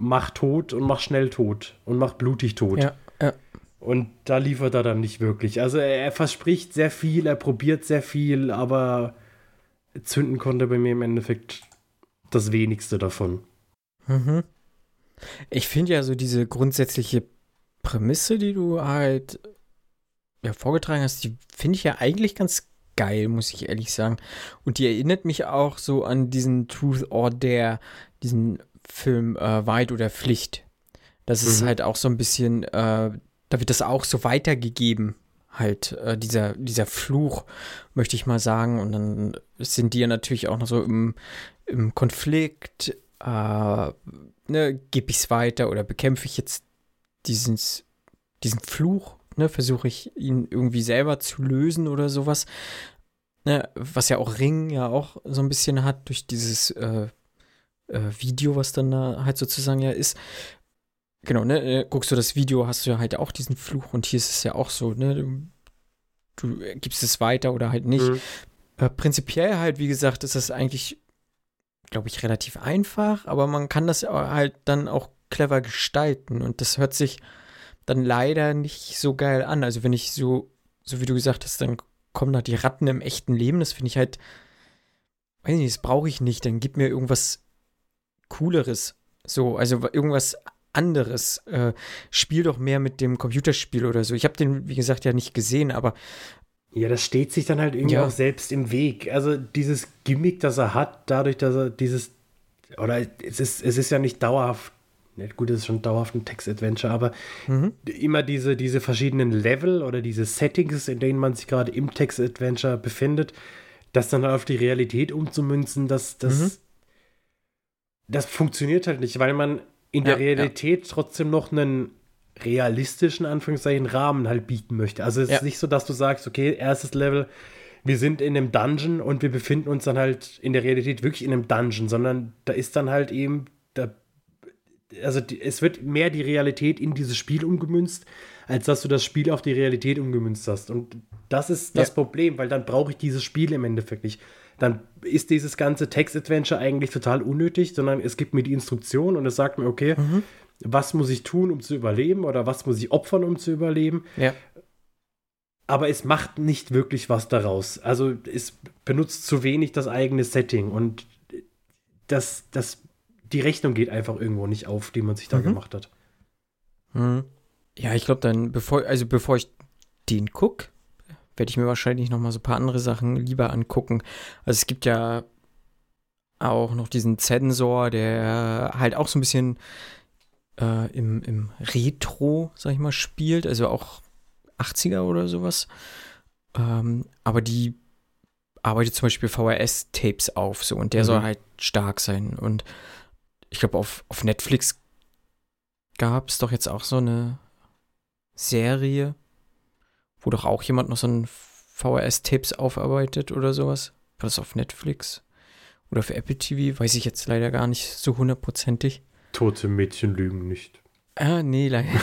mach tot und mach schnell tot und mach blutig tot. Ja, ja. Und da liefert er dann nicht wirklich. Also er, er verspricht sehr viel, er probiert sehr viel, aber zünden konnte bei mir im Endeffekt das wenigste davon. Mhm. Ich finde ja so diese grundsätzliche Prämisse, die du halt ja, vorgetragen hast, die finde ich ja eigentlich ganz geil, muss ich ehrlich sagen. Und die erinnert mich auch so an diesen Truth or Dare, diesen Film äh, Wahrheit oder Pflicht. Das ist Mhm. halt auch so ein bisschen, äh, da wird das auch so weitergegeben, halt, äh, dieser, dieser Fluch, möchte ich mal sagen. Und dann sind die ja natürlich auch noch so im, im Konflikt, äh, ne, gebe ich es weiter oder bekämpfe ich jetzt dieses, diesen Fluch, ne, versuche ich ihn irgendwie selber zu lösen oder sowas. Ne, was ja auch Ring ja auch so ein bisschen hat durch dieses äh, äh, Video, was dann da halt sozusagen ja ist. Genau, ne, äh, guckst du das Video, hast du ja halt auch diesen Fluch und hier ist es ja auch so, ne, du, du gibst es weiter oder halt nicht. Mhm. Äh, prinzipiell halt, wie gesagt, ist das eigentlich, glaube ich, relativ einfach, aber man kann das halt dann auch clever gestalten und das hört sich dann leider nicht so geil an. Also wenn ich so, so wie du gesagt hast, dann kommen da die Ratten im echten Leben, das finde ich halt, weiß nicht, das brauche ich nicht, dann gib mir irgendwas Cooleres. So, also wa- irgendwas anderes. Äh, spiel doch mehr mit dem Computerspiel oder so. Ich habe den, wie gesagt, ja nicht gesehen, aber Ja, das steht sich dann halt irgendwie Ja. auch selbst im Weg. Also dieses Gimmick, das er hat, dadurch, dass er dieses, oder es ist, es ist ja nicht dauerhaft, gut, es ist schon dauerhaft ein Text-Adventure, aber mhm. immer diese, diese verschiedenen Level oder diese Settings, in denen man sich gerade im Text-Adventure befindet, das dann auf die Realität umzumünzen, das, das, Mhm. Das funktioniert halt nicht, weil man in der Ja, ja. Realität trotzdem noch einen realistischen, Anführungszeichen, Rahmen halt bieten möchte. Also es Ja. ist nicht so, dass du sagst, okay, erstes Level, wir sind in einem Dungeon und wir befinden uns dann halt in der Realität wirklich in einem Dungeon, sondern da ist dann halt eben, da also die, es wird mehr die Realität in dieses Spiel umgemünzt, als dass du das Spiel auf die Realität umgemünzt hast. Und das ist das Ja. Problem, weil dann brauche ich dieses Spiel im Endeffekt nicht. Dann ist dieses ganze Text-Adventure eigentlich total unnötig, sondern es gibt mir die Instruktion und es sagt mir, okay, was muss ich tun, um zu überleben oder was muss ich opfern, um zu überleben. Ja. Aber es macht nicht wirklich was daraus. Also es benutzt zu wenig das eigene Setting und das, das, die Rechnung geht einfach irgendwo nicht auf, die man sich da Mhm. gemacht hat. Hm. Ja, ich glaube dann, bevor, also bevor ich den gucke, werde ich mir wahrscheinlich noch mal so ein paar andere Sachen lieber angucken. Also es gibt ja auch noch diesen Sensor, der halt auch so ein bisschen äh, im, im Retro, sag ich mal, spielt, also auch 80er oder sowas. Ähm, aber die arbeitet zum Beispiel VHS-Tapes auf, so, und der Mhm. soll halt stark sein. Und ich glaube, auf, auf Netflix gab es doch jetzt auch so eine Serie, wo doch auch jemand noch so ein VHS-Tapes aufarbeitet oder sowas. War das auf Netflix? Oder für Apple TV? Weiß ich jetzt leider gar nicht so hundertprozentig. Tote Mädchen lügen nicht. Ah, nee, leider.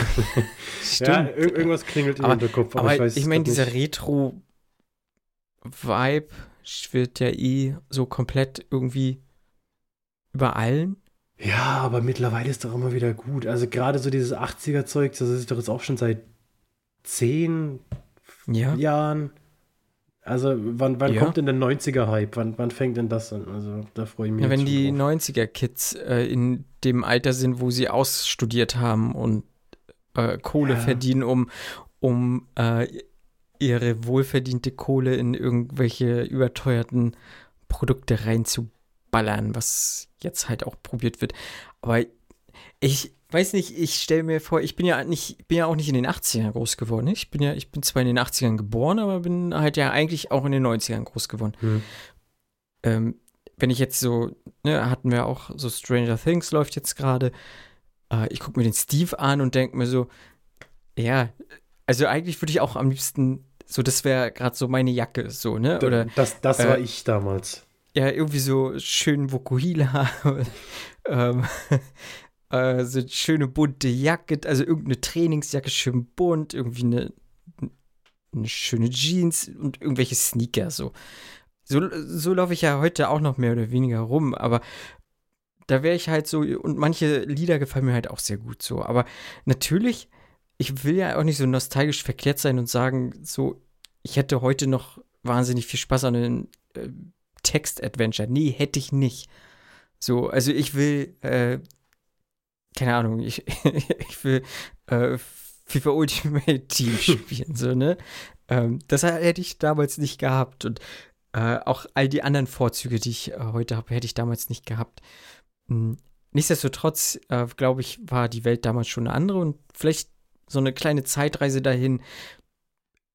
Ja, ir irgendwas klingelt Aber- Hinterkopf. Aber, ich, weiß ich es meine, dieser. Retro-Vibe wird ja eh so komplett irgendwie über allen. Ja, aber mittlerweile ist doch immer wieder gut. Also gerade so dieses 80er-Zeug, das ist doch jetzt auch schon seit zehn Ja. Jahren. Also wann, wann Ja. kommt denn der 90er-Hype? Wann, wann fängt denn das an? Also da freue ich mich Ja, wenn die schon drauf. 90er-Kids äh, in dem Alter sind, wo sie ausstudiert haben und äh, Kohle Ja. verdienen, um, um äh, ihre wohlverdiente Kohle in irgendwelche überteuerten Produkte reinzuballern, was jetzt halt auch probiert wird. Aber ich weiß nicht, ich stelle mir vor, ich bin ja nicht, bin ja auch nicht in den 80ern groß geworden. Ich bin ja, ich bin zwar in den 80ern geboren, aber bin halt ja eigentlich auch in den 90ern groß geworden Hm. ähm, wenn ich jetzt so, ne, hatten wir auch so Stranger Things läuft jetzt gerade. Äh, ich gucke mir den Steve an und denke mir so, ja, also eigentlich würde ich auch am liebsten, so, das wäre gerade so meine Jacke, so, ne? Oder das das äh, war ich damals. ja, irgendwie so schön Vokuhila, ähm, äh, so eine schöne bunte Jacke, also irgendeine Trainingsjacke, schön bunt, irgendwie eine, eine schöne Jeans und irgendwelche Sneaker, so. So, so laufe ich ja heute auch noch mehr oder weniger rum, aber da wäre ich halt so, und manche Lieder gefallen mir halt auch sehr gut so, aber natürlich, ich will ja auch nicht so nostalgisch verkehrt sein und sagen, so, ich hätte heute noch wahnsinnig viel Spaß an einem äh, Text-Adventure. Nee, hätte ich nicht. So, also ich will, äh, keine Ahnung, ich, ich will äh, FIFA Ultimate Team spielen, so, ne? Ähm, das hätte ich damals nicht gehabt und äh, auch all die anderen Vorzüge, die ich äh, heute habe, hätte ich damals nicht gehabt. Hm, Nichtsdestotrotz, äh, glaube ich, war die Welt damals schon eine andere und vielleicht so eine kleine Zeitreise dahin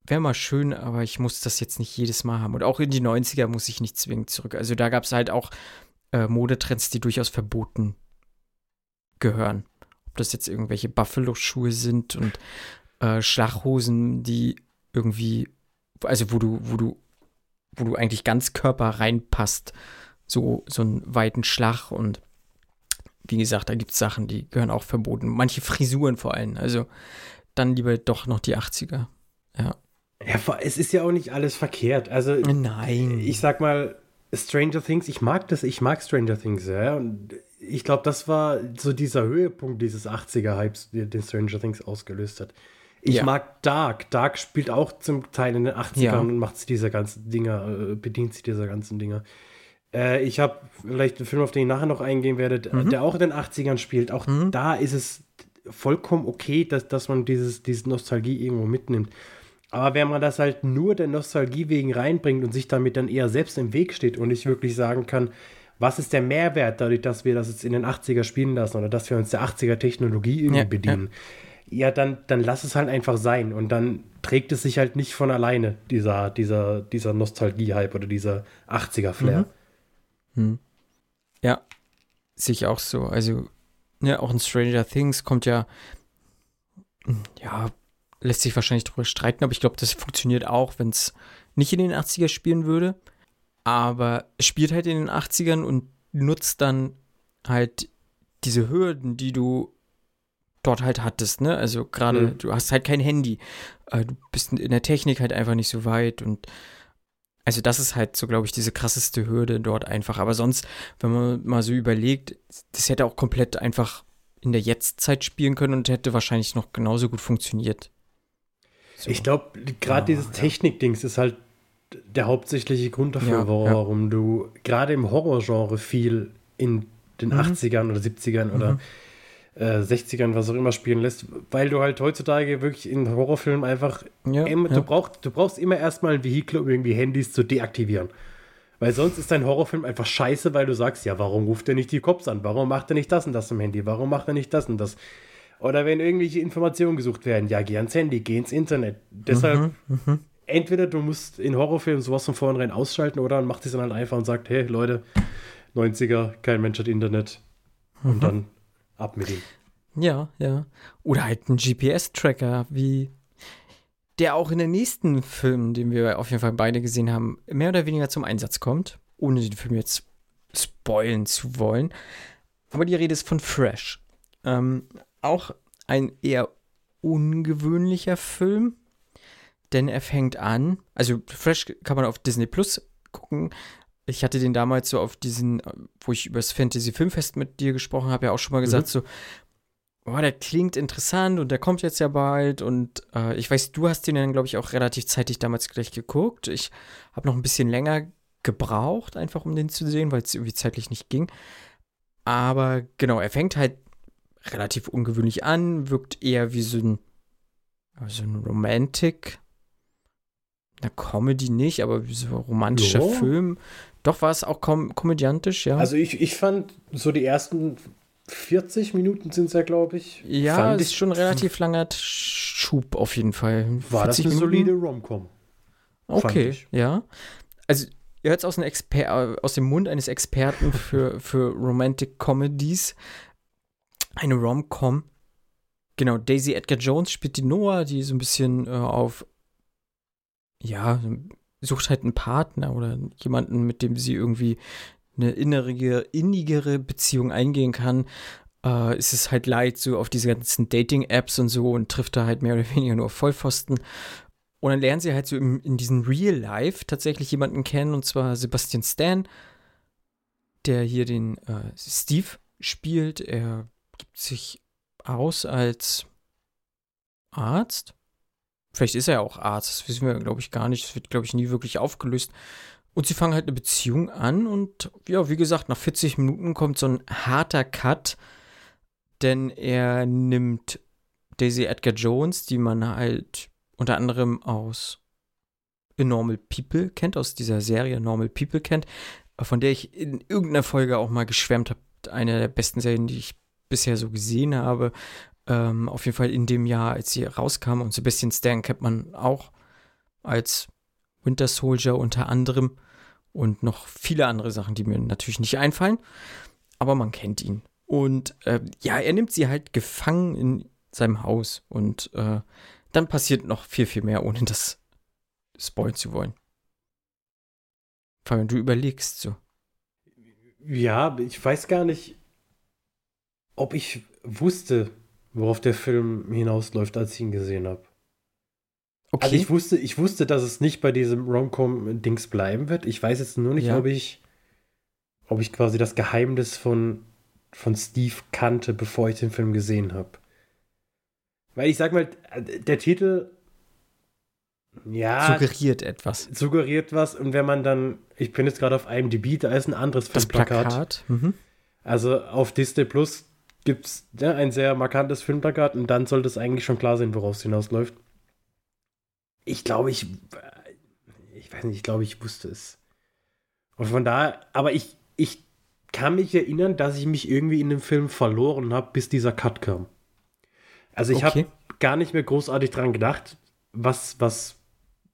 wäre mal schön, aber ich muss das jetzt nicht jedes Mal haben. Und auch in die 90er muss ich nicht zwingend zurück. Also da gab es halt auch äh, Modetrends, die durchaus verboten gehören. Ob das jetzt irgendwelche Buffalo-Schuhe sind und äh, Schlaghosen, die irgendwie, also wo du, wo du, wo du eigentlich ganz Körper reinpasst. So, so einen weiten Schlag und wie gesagt, da gibt es Sachen, die gehören auch verboten. Manche Frisuren vor allem. Also dann lieber doch noch die 80er. Ja. Ja, es ist ja auch nicht alles verkehrt. Also Nein. ich sag mal, Stranger Things, ich mag das, ich mag Stranger Things, ja. Und ich glaube, das war so dieser Höhepunkt dieses 80er-Hypes, der den Stranger Things ausgelöst hat. Ich Ja. mag Dark. Dark spielt auch zum Teil in den 80ern Ja. und macht sich dieser ganzen Dinger, äh, bedient sich dieser ganzen Dinger. Äh, ich habe vielleicht einen Film, auf den ich nachher noch eingehen werde, Mhm. der auch in den 80ern spielt. Auch da ist es vollkommen okay, dass, dass man dieses, diese Nostalgie irgendwo mitnimmt. Aber wenn man das halt nur der Nostalgie wegen reinbringt und sich damit dann eher selbst im Weg steht und nicht wirklich sagen kann, was ist der Mehrwert dadurch, dass wir das jetzt in den 80er spielen lassen oder dass wir uns der 80er Technologie irgendwie Ja, bedienen, ja, dann, dann lass es halt einfach sein und dann trägt es sich halt nicht von alleine, dieser, dieser, dieser Nostalgie-Hype oder dieser 80er-Flair. Hm. Ja, sehe ich auch so. Also, ne, auch in Stranger Things kommt ja, ja, lässt sich wahrscheinlich drüber streiten, aber ich glaube, das funktioniert auch, wenn es nicht in den 80er spielen würde. Aber es spielt halt in den 80ern und nutzt dann halt diese Hürden, die du dort halt hattest, ne? Also gerade, Mhm. du hast halt kein Handy. Äh, du bist in der Technik halt einfach nicht so weit und also das ist halt so, glaube ich, diese krasseste Hürde dort einfach. Aber sonst, wenn man mal so überlegt, das hätte auch komplett einfach in der Jetztzeit spielen können und hätte wahrscheinlich noch genauso gut funktioniert. So. Ich glaube, gerade oh, dieses ja. Technik-Dings ist halt der hauptsächliche Grund dafür, ja, warum ja. du gerade im Horrorgenre viel in den mhm. 80ern oder 70ern mhm. oder äh, 60ern, was auch immer, spielen lässt, weil du halt heutzutage wirklich in Horrorfilmen einfach, ja, immer, Du, brauchst, du brauchst immer erstmal ein Vehikel, um irgendwie Handys zu deaktivieren. Weil sonst ist dein Horrorfilm einfach scheiße, weil du sagst, ja, warum ruft er nicht die Cops an? Warum macht er nicht das und das im Handy? Warum macht er nicht das und das? Oder wenn irgendwelche Informationen gesucht werden, ja, geh ans Handy, geh ins Internet. Deshalb, mhm, mhm. Entweder du musst in Horrorfilmen sowas von vornherein ausschalten oder man macht es dann halt einfach und sagt, hey Leute, 90er, kein Mensch hat Internet. Und mhm. dann ab mit ihm. Ja, ja. Oder halt ein GPS-Tracker, wie der auch in den nächsten Film, den wir auf jeden Fall beide gesehen haben, mehr oder weniger zum Einsatz kommt, ohne den Film jetzt spoilen zu wollen. Aber die Rede ist von Fresh. Ähm, auch ein eher ungewöhnlicher Film, denn er fängt an, also Fresh kann man auf Disney Plus gucken. Ich hatte den damals so auf diesen, wo ich über das Fantasy Filmfest mit dir gesprochen habe, ja auch schon mal gesagt, mhm. so, oh, der klingt interessant und der kommt jetzt ja bald. Und äh, ich weiß, du hast den dann, glaube ich, auch relativ zeitig damals gleich geguckt. Ich habe noch ein bisschen länger gebraucht, einfach um den zu sehen, weil es irgendwie zeitlich nicht ging. Aber genau, er fängt halt relativ ungewöhnlich an, wirkt eher wie so ein, so ein Romantic. Eine Comedy nicht, aber wie so ein romantischer jo. Film. Doch war es auch kom komödiantisch, ja. Also ich, ich fand so die ersten 40 Minuten sind es ja, glaube ich. Ja, Fand ist schon ein relativ langer Schub auf jeden Fall. War das eine Minuten? solide Romcom? Okay, ja. Also, ihr hört es aus, aus, dem Mund eines Experten für, für Romantic Comedies. Eine Romcom. Genau, Daisy Edgar Jones spielt die Noah, die so ein bisschen äh, auf. Ja, sucht halt einen Partner oder jemanden, mit dem sie irgendwie eine innere, innigere Beziehung eingehen kann, äh, ist es halt leid, so auf diese ganzen Dating-Apps und so und trifft da halt mehr oder weniger nur Vollpfosten. Und dann lernen sie halt so im, in diesem Real Life tatsächlich jemanden kennen, und zwar Sebastian Stan, der hier den äh, Steve spielt. Er gibt sich aus als Arzt. Vielleicht ist er ja auch Arzt, das wissen wir, glaube ich, gar nicht. Das wird, glaube ich, nie wirklich aufgelöst. Und sie fangen halt eine Beziehung an und ja, wie gesagt, nach 40 Minuten kommt so ein harter Cut, denn er nimmt Daisy Edgar Jones, die man halt unter anderem aus Normal People kennt, aus dieser Serie Normal People kennt, von der ich in irgendeiner Folge auch mal geschwärmt habe. Eine der besten Serien, die ich bisher so gesehen habe. Ähm, auf jeden Fall in dem Jahr, als sie rauskam. Und Sebastian Stan kennt man auch als Winter Soldier unter anderem und noch viele andere Sachen, die mir natürlich nicht einfallen, aber man kennt ihn. Und äh, ja, er nimmt sie halt gefangen in seinem Haus und äh, dann passiert noch viel, viel mehr, ohne das spoilen zu wollen. Fabian, du überlegst so. Ja, ich weiß gar nicht, ob ich wusste, worauf der Film hinausläuft, als ich ihn gesehen habe. Okay. Also ich wusste, ich wusste, dass es nicht bei diesem Romcom-Dings bleiben wird. Ich weiß jetzt nur nicht, ja. ob ich, ob ich quasi das Geheimnis von, von Steve kannte, bevor ich den Film gesehen habe. Weil ich sag mal, der Titel ja, suggeriert etwas. Suggeriert was und wenn man dann, ich bin jetzt gerade auf IMDb, da ist ein anderes das Filmplakat. Plakat. Mhm. Also auf Disney Plus gibt es ja, ein sehr markantes Filmplakat und dann sollte es eigentlich schon klar sein, worauf es hinausläuft. Ich glaube, ich. Ich weiß nicht, ich glaube, ich wusste es. Und von daher, aber ich, ich kann mich erinnern, dass ich mich irgendwie in dem Film verloren habe, bis dieser Cut kam. Also ich okay. habe gar nicht mehr großartig dran gedacht, was, was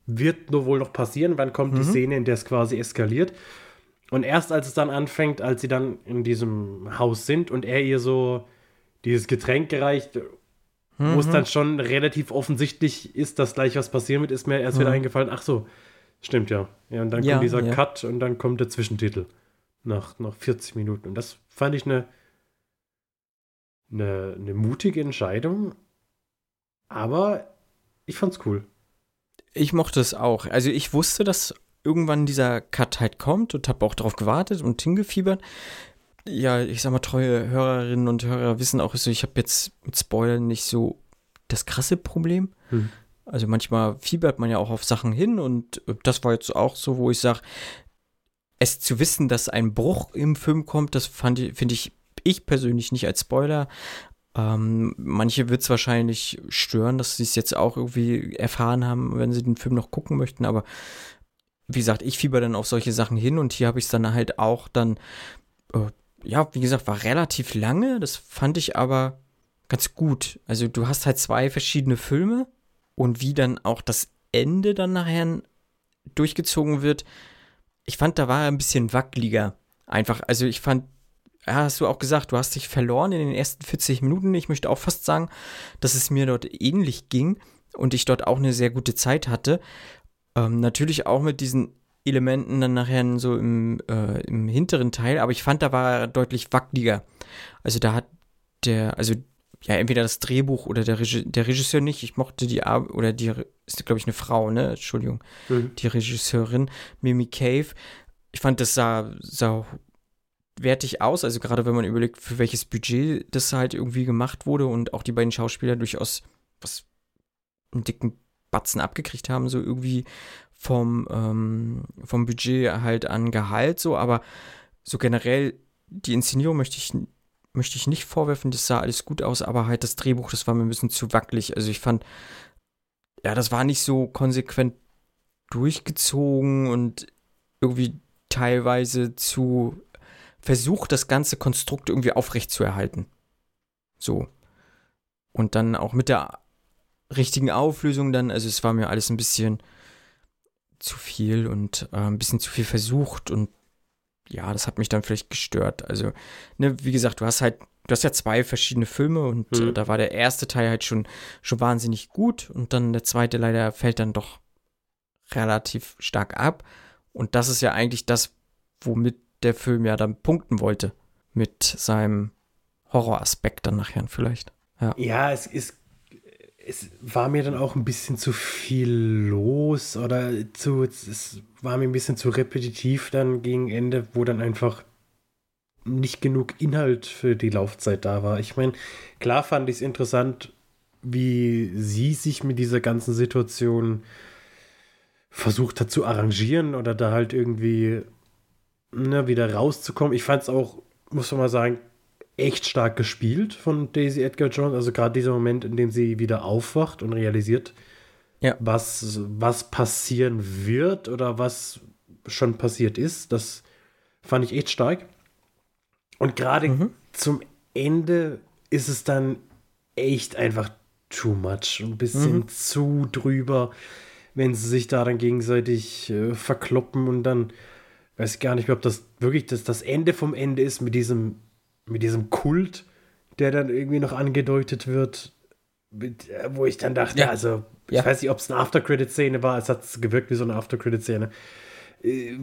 wird nur wohl noch passieren, wann kommt mhm. die Szene, in der es quasi eskaliert. Und erst als es dann anfängt, als sie dann in diesem Haus sind und er ihr so dieses Getränk gereicht mhm. wo es dann schon relativ offensichtlich ist, dass gleich was passieren wird, ist mir erst mhm. wieder eingefallen, ach so, stimmt ja. Ja, und dann ja, kommt dieser ja. Cut und dann kommt der Zwischentitel nach, nach 40 Minuten. Und das fand ich eine, eine, eine mutige Entscheidung, aber ich fand's cool. Ich mochte es auch. Also ich wusste, dass irgendwann dieser Cut halt kommt und habe auch darauf gewartet und hingefiebert. ja, ich sag mal, treue Hörerinnen und Hörer wissen auch so, ich habe jetzt mit Spoilern nicht so das krasse Problem. Hm. Also manchmal fiebert man ja auch auf Sachen hin und das war jetzt auch so, wo ich sage, es zu wissen, dass ein Bruch im Film kommt, das finde ich ich persönlich nicht als Spoiler. Ähm, manche wird es wahrscheinlich stören, dass sie es jetzt auch irgendwie erfahren haben, wenn sie den Film noch gucken möchten, aber wie gesagt, ich fieber dann auf solche Sachen hin und hier habe ich es dann halt auch dann, äh, ja, wie gesagt, war relativ lange, das fand ich aber ganz gut. Also du hast halt zwei verschiedene Filme und wie dann auch das Ende dann nachher durchgezogen wird, ich fand, da war er ein bisschen wackeliger. Einfach, also ich fand, ja, hast du auch gesagt, du hast dich verloren in den ersten 40 Minuten. Ich möchte auch fast sagen, dass es mir dort ähnlich ging und ich dort auch eine sehr gute Zeit hatte. Ähm, natürlich auch mit diesen Elementen dann nachher so im, äh, im hinteren Teil, aber ich fand, da war er deutlich wackeliger. Also da hat der, also ja, entweder das Drehbuch oder der, Regi der Regisseur nicht. Ich mochte die Ar oder die ist, glaube ich, eine Frau, ne? Entschuldigung. Mhm. Die Regisseurin, Mimi Cave. Ich fand, das sah, sah wertig aus, also gerade wenn man überlegt, für welches Budget das halt irgendwie gemacht wurde und auch die beiden Schauspieler durchaus was einen dicken Batzen abgekriegt haben, so irgendwie vom, ähm, vom Budget halt an Gehalt, so, aber so generell die Inszenierung möchte ich, möchte ich nicht vorwerfen, das sah alles gut aus, aber halt das Drehbuch, das war mir ein bisschen zu wackelig. Also ich fand, ja, das war nicht so konsequent durchgezogen und irgendwie teilweise zu versucht, das ganze Konstrukt irgendwie aufrechtzuerhalten. So. Und dann auch mit der richtigen Auflösung dann, also es war mir alles ein bisschen zu viel und äh, ein bisschen zu viel versucht und ja, das hat mich dann vielleicht gestört. Also, ne, wie gesagt, du hast halt, du hast ja zwei verschiedene Filme und mhm. äh, da war der erste Teil halt schon, schon wahnsinnig gut und dann der zweite leider fällt dann doch relativ stark ab. Und das ist ja eigentlich das, womit der Film ja dann punkten wollte. Mit seinem Horroraspekt dann nachher vielleicht. Ja, ja es ist es war mir dann auch ein bisschen zu viel los oder zu, es war mir ein bisschen zu repetitiv dann gegen Ende, wo dann einfach nicht genug Inhalt für die Laufzeit da war. Ich meine, klar fand ich es interessant, wie sie sich mit dieser ganzen Situation versucht hat zu arrangieren oder da halt irgendwie ne, wieder rauszukommen. Ich fand es auch, muss man mal sagen, echt stark gespielt von Daisy Edgar Jones. Also gerade dieser Moment, in dem sie wieder aufwacht und realisiert, ja. was, was passieren wird oder was schon passiert ist, das fand ich echt stark. Und gerade mhm. zum Ende ist es dann echt einfach too much. Ein bisschen mhm. zu drüber, wenn sie sich da dann gegenseitig äh, verkloppen und dann weiß ich gar nicht mehr, ob das wirklich das, das Ende vom Ende ist mit diesem mit diesem Kult, der dann irgendwie noch angedeutet wird, mit, äh, wo ich dann dachte, ja. also ich ja. weiß nicht, ob es eine After-Credit-Szene war, es hat gewirkt wie so eine After-Credit-Szene. Äh,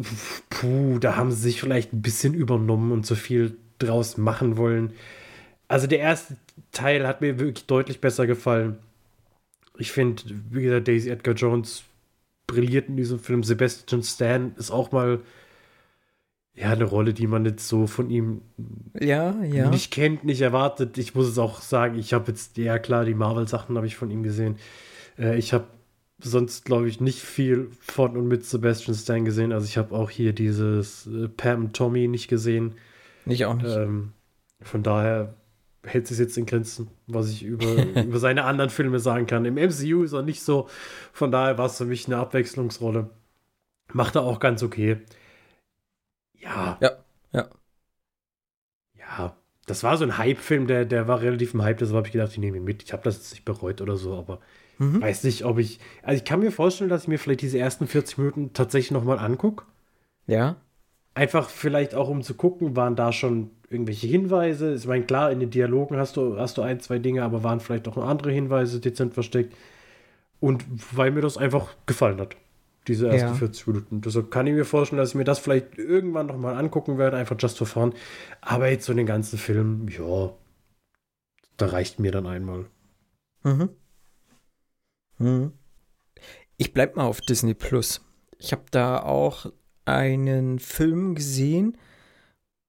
puh, da haben sie sich vielleicht ein bisschen übernommen und so viel draus machen wollen. Also der erste Teil hat mir wirklich deutlich besser gefallen. Ich finde, wie gesagt, Daisy Edgar Jones brilliert in diesem Film. Sebastian Stan ist auch mal ja, eine Rolle, die man jetzt so von ihm ja, ja. nicht kennt, nicht erwartet. Ich muss es auch sagen, ich habe jetzt, ja klar, die Marvel-Sachen habe ich von ihm gesehen. Äh, ich habe sonst, glaube ich, nicht viel von und mit Sebastian Stan gesehen. Also ich habe auch hier dieses äh, Pam und Tommy nicht gesehen. Ich auch nicht. Ähm, von daher hält es jetzt in Grenzen, was ich über, über seine anderen Filme sagen kann. Im MCU ist er nicht so. Von daher war es für mich eine Abwechslungsrolle. Macht er auch ganz okay. Ja. Ja, ja. Ja, das war so ein Hype-Film, der, der war relativ im Hype, deshalb habe ich gedacht, ich nehme ihn mit. Ich habe das jetzt nicht bereut oder so, aber mhm. weiß nicht, ob ich. Also ich kann mir vorstellen, dass ich mir vielleicht diese ersten 40 Minuten tatsächlich nochmal angucke. Ja. Einfach vielleicht auch, um zu gucken, waren da schon irgendwelche Hinweise. Ich meine, klar, in den Dialogen hast du, hast du ein, zwei Dinge, aber waren vielleicht auch noch andere Hinweise dezent versteckt. Und weil mir das einfach gefallen hat diese ersten ja. 40 Minuten. Deshalb kann ich mir vorstellen, dass ich mir das vielleicht irgendwann noch mal angucken werde, einfach just for fun. Aber jetzt so den ganzen Film, ja, da reicht mir dann einmal. Mhm. Mhm. Ich bleib mal auf Disney Plus. Ich habe da auch einen Film gesehen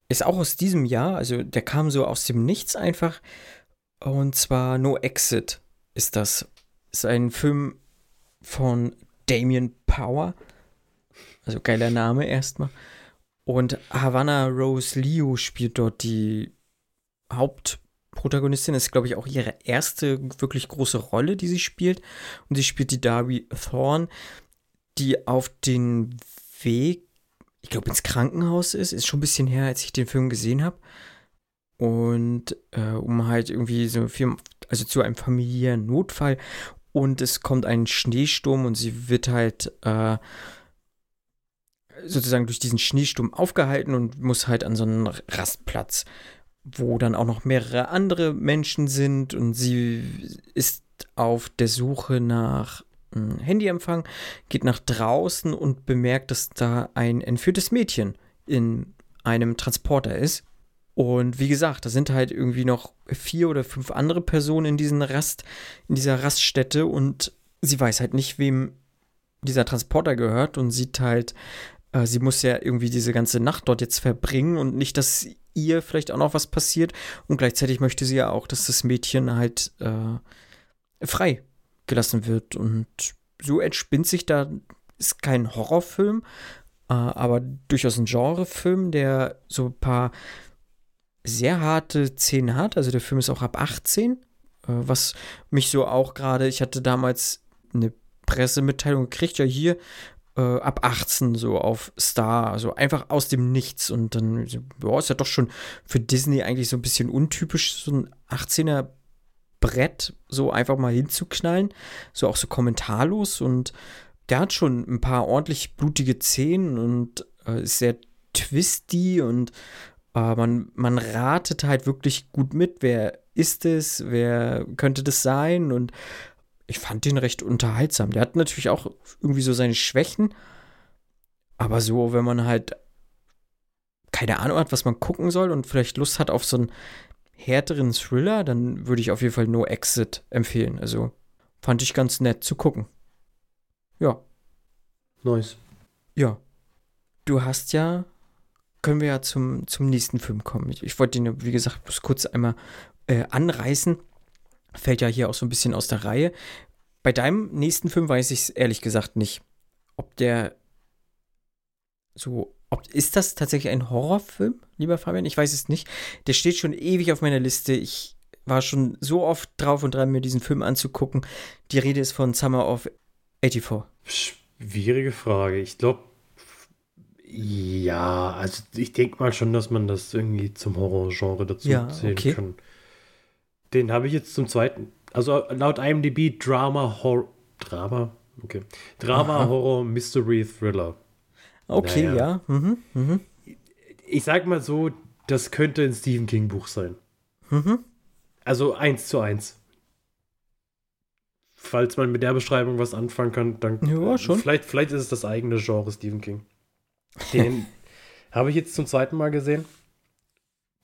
ist auch aus diesem Jahr, also der kam so aus dem Nichts einfach. Und zwar No Exit ist das. Ist ein Film von Damien Power. Also geiler Name erstmal. Und Havana Rose Leo spielt dort die Hauptprotagonistin. Das ist, glaube ich, auch ihre erste wirklich große Rolle, die sie spielt. Und sie spielt die Darby Thorne, die auf den Weg, ich glaube, ins Krankenhaus ist. Ist schon ein bisschen her, als ich den Film gesehen habe. Und äh, um halt irgendwie so viel, also zu einem familiären Notfall. Und es kommt ein Schneesturm und sie wird halt äh, sozusagen durch diesen Schneesturm aufgehalten und muss halt an so einen Rastplatz, wo dann auch noch mehrere andere Menschen sind und sie ist auf der Suche nach Handyempfang, geht nach draußen und bemerkt, dass da ein entführtes Mädchen in einem Transporter ist. Und wie gesagt, da sind halt irgendwie noch vier oder fünf andere Personen in diesen Rast, in dieser Raststätte und sie weiß halt nicht, wem dieser Transporter gehört und sieht halt, äh, sie muss ja irgendwie diese ganze Nacht dort jetzt verbringen und nicht, dass ihr vielleicht auch noch was passiert. Und gleichzeitig möchte sie ja auch, dass das Mädchen halt äh, frei gelassen wird. Und so entspinnt sich da, ist kein Horrorfilm, äh, aber durchaus ein Genrefilm, der so ein paar sehr harte Szenen hat. Also der Film ist auch ab 18, äh, was mich so auch gerade, ich hatte damals eine Pressemitteilung gekriegt, ja hier äh, ab 18 so auf Star, also einfach aus dem Nichts und dann, ja, ist ja doch schon für Disney eigentlich so ein bisschen untypisch, so ein 18er Brett so einfach mal hinzuknallen, so auch so kommentarlos und der hat schon ein paar ordentlich blutige Szenen und äh, ist sehr twisty und äh, man, man ratet halt wirklich gut mit, wer ist es, wer könnte das sein und ich fand den recht unterhaltsam. Der hat natürlich auch irgendwie so seine Schwächen, aber so, wenn man halt keine Ahnung hat, was man gucken soll und vielleicht Lust hat auf so einen härteren Thriller, dann würde ich auf jeden Fall No Exit empfehlen. Also fand ich ganz nett zu gucken. Ja. Nice. Ja. Du hast ja, können wir ja zum, zum nächsten Film kommen. Ich, ich wollte den, wie gesagt, kurz einmal äh, anreißen fällt ja hier auch so ein bisschen aus der Reihe. Bei deinem nächsten Film weiß ich es ehrlich gesagt nicht, ob der so, ob, ist das tatsächlich ein Horrorfilm, lieber Fabian? Ich weiß es nicht. Der steht schon ewig auf meiner Liste. Ich war schon so oft drauf und dran, mir diesen Film anzugucken. Die Rede ist von Summer of 84. Schwierige Frage. Ich glaube, ja, also ich denke mal schon, dass man das irgendwie zum Horrorgenre dazu ja, zählen okay. kann. Den habe ich jetzt zum zweiten. Also laut IMDb Drama Horror. Drama? Okay. Drama, Aha. Horror, Mystery, Thriller. Okay, Naja. ja. Mhm, mhm, Ich sag mal so, das könnte ein Stephen King Buch sein. mhm. Also eins zu eins. Falls man mit der Beschreibung was anfangen kann, dann. Ja, schon. Vielleicht, vielleicht ist es das eigene Genre Stephen King. Den habe ich jetzt zum zweiten Mal gesehen.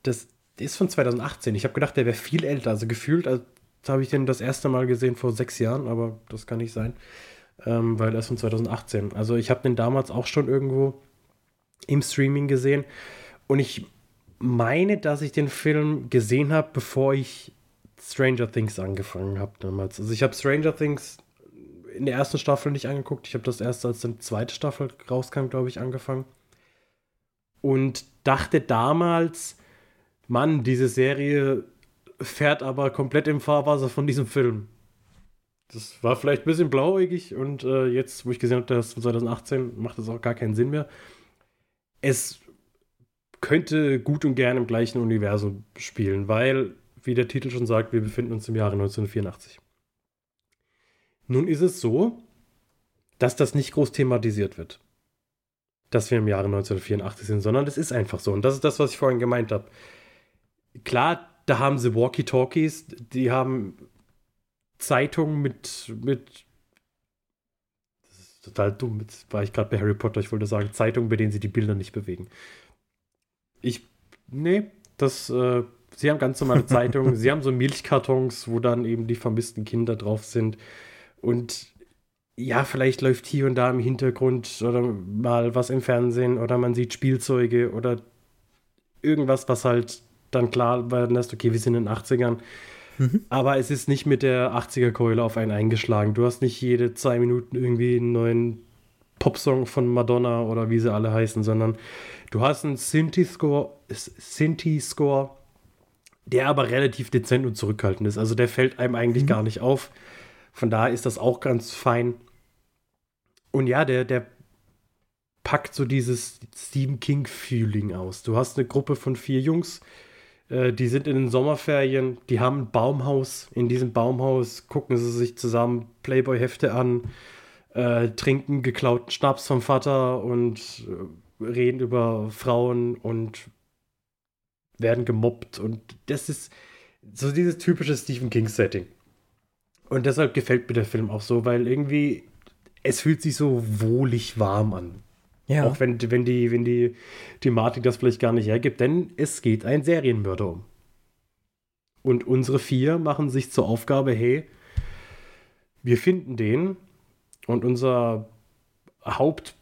Das ist von 2018. Ich habe gedacht, der wäre viel älter. Also gefühlt, als habe ich den das erste Mal gesehen vor sechs Jahren, aber das kann nicht sein, ähm, weil er ist von 2018. Also ich habe den damals auch schon irgendwo im Streaming gesehen. Und ich meine, dass ich den Film gesehen habe, bevor ich Stranger Things angefangen habe damals. Also ich habe Stranger Things in der ersten Staffel nicht angeguckt. Ich habe das erst, als die zweite Staffel rauskam, glaube ich, angefangen. Und dachte damals, Mann, diese Serie fährt aber komplett im Fahrwasser von diesem Film. Das war vielleicht ein bisschen blauäugig und äh, jetzt, wo ich gesehen habe, das von 2018, macht das auch gar keinen Sinn mehr. Es könnte gut und gern im gleichen Universum spielen, weil, wie der Titel schon sagt, wir befinden uns im Jahre 1984. Nun ist es so, dass das nicht groß thematisiert wird, dass wir im Jahre 1984 sind, sondern es ist einfach so. Und das ist das, was ich vorhin gemeint habe. Klar, da haben sie Walkie-Talkies, die haben Zeitungen mit, mit das ist total dumm. Jetzt war ich gerade bei Harry Potter, ich wollte sagen, Zeitungen, bei denen sie die Bilder nicht bewegen. Ich, nee, das, äh, sie haben ganz normale Zeitungen, sie haben so Milchkartons, wo dann eben die vermissten Kinder drauf sind. Und ja, vielleicht läuft hier und da im Hintergrund oder mal was im Fernsehen oder man sieht Spielzeuge oder irgendwas, was halt dann klar werden lässt, okay, wir sind in den 80ern. Mhm. Aber es ist nicht mit der 80er-Keule auf einen eingeschlagen. Du hast nicht jede zwei Minuten irgendwie einen neuen Popsong von Madonna oder wie sie alle heißen, sondern du hast einen Synthi-Score, Synthi-Score, der aber relativ dezent und zurückhaltend ist. Also der fällt einem eigentlich mhm. gar nicht auf. Von daher ist das auch ganz fein. Und ja, der, der packt so dieses Stephen King-Feeling aus. Du hast eine Gruppe von vier Jungs, äh, die sind in den Sommerferien, die haben ein Baumhaus. In diesem Baumhaus gucken sie sich zusammen Playboy-Hefte an, äh, trinken geklauten Schnaps vom Vater und äh, reden über Frauen und werden gemobbt. Und das ist so dieses typische Stephen King-Setting. Und deshalb gefällt mir der Film auch so, weil irgendwie es fühlt sich so wohlig warm an. Ja. Auch wenn, wenn, die, wenn die Thematik das vielleicht gar nicht hergibt, denn es geht ein Serienmörder um. Und unsere vier machen sich zur Aufgabe, hey, wir finden den und unser Hauptjunge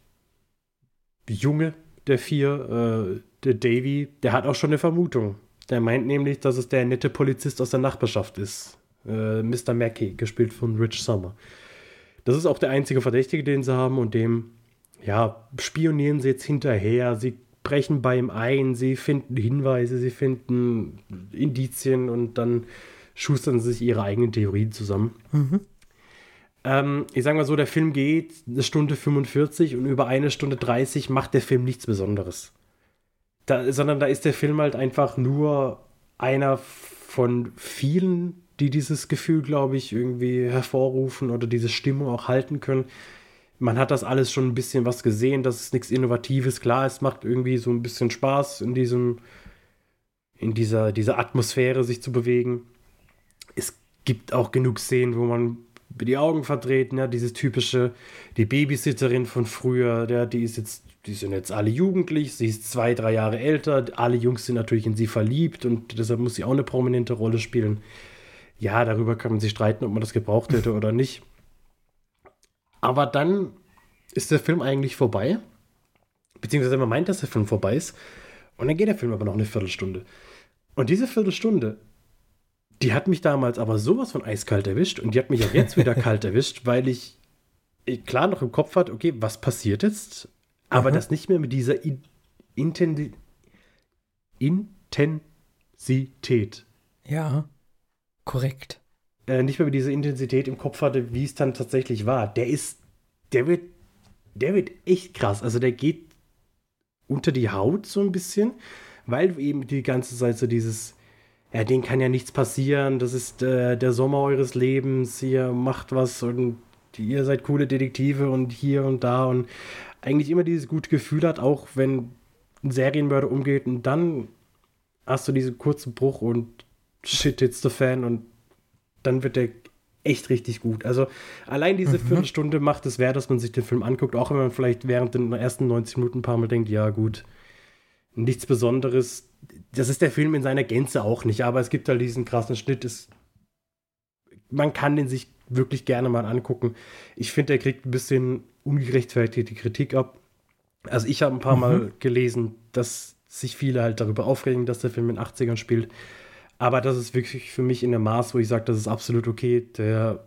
der vier, äh, der Davy, der hat auch schon eine Vermutung. Der meint nämlich, dass es der nette Polizist aus der Nachbarschaft ist. Äh, Mr. Mackey, gespielt von Rich Summer. Das ist auch der einzige Verdächtige, den sie haben und dem ja, spionieren sie jetzt hinterher, sie brechen bei ihm ein, sie finden Hinweise, sie finden Indizien und dann schustern sie sich ihre eigenen Theorien zusammen. Mhm. Ähm, ich sage mal so, der Film geht eine Stunde 45 und über eine Stunde 30 macht der Film nichts Besonderes. Da, sondern da ist der Film halt einfach nur einer von vielen, die dieses Gefühl, glaube ich, irgendwie hervorrufen oder diese Stimmung auch halten können man hat das alles schon ein bisschen was gesehen, das ist nichts Innovatives. Klar, es macht irgendwie so ein bisschen Spaß, in diesem, in dieser, dieser Atmosphäre sich zu bewegen. Es gibt auch genug Szenen, wo man die Augen verdreht, ne? dieses typische, die Babysitterin von früher, der, die ist jetzt, die sind jetzt alle jugendlich, sie ist zwei, drei Jahre älter, alle Jungs sind natürlich in sie verliebt und deshalb muss sie auch eine prominente Rolle spielen. Ja, darüber kann man sich streiten, ob man das gebraucht hätte oder nicht. Aber dann ist der Film eigentlich vorbei. Beziehungsweise man meint, dass der Film vorbei ist. Und dann geht der Film aber noch eine Viertelstunde. Und diese Viertelstunde, die hat mich damals aber sowas von eiskalt erwischt und die hat mich auch jetzt wieder kalt erwischt, weil ich klar noch im Kopf hatte, okay, was passiert jetzt? Aber Aha. das nicht mehr mit dieser In Intendi Intensität. Ja, korrekt äh, nicht mehr mit dieser Intensität im Kopf hatte, wie es dann tatsächlich war. Der ist, der wird, der wird echt krass. Also der geht unter die Haut so ein bisschen, weil eben die ganze Zeit so dieses, ja, denen kann ja nichts passieren, das ist äh, der Sommer eures Lebens, ihr macht was und ihr seid coole Detektive und hier und da und eigentlich immer dieses gute Gefühl hat, auch wenn ein Serienmörder umgeht und dann hast du diesen kurzen Bruch und shit, it's the fan und dann wird der echt richtig gut. Also allein diese mhm. Viertelstunde macht es wert, dass man sich den Film anguckt, auch wenn man vielleicht während den ersten 90 Minuten ein paar Mal denkt, ja gut, nichts Besonderes. Das ist der Film in seiner Gänze auch nicht, aber es gibt halt diesen krassen Schnitt. Es, man kann den sich wirklich gerne mal angucken. Ich finde, der kriegt ein bisschen ungerechtfertigte Kritik ab. Also ich habe ein paar mhm. Mal gelesen, dass sich viele halt darüber aufregen, dass der Film in den 80ern spielt. Aber das ist wirklich für mich in der Maß, wo ich sage, das ist absolut okay. Der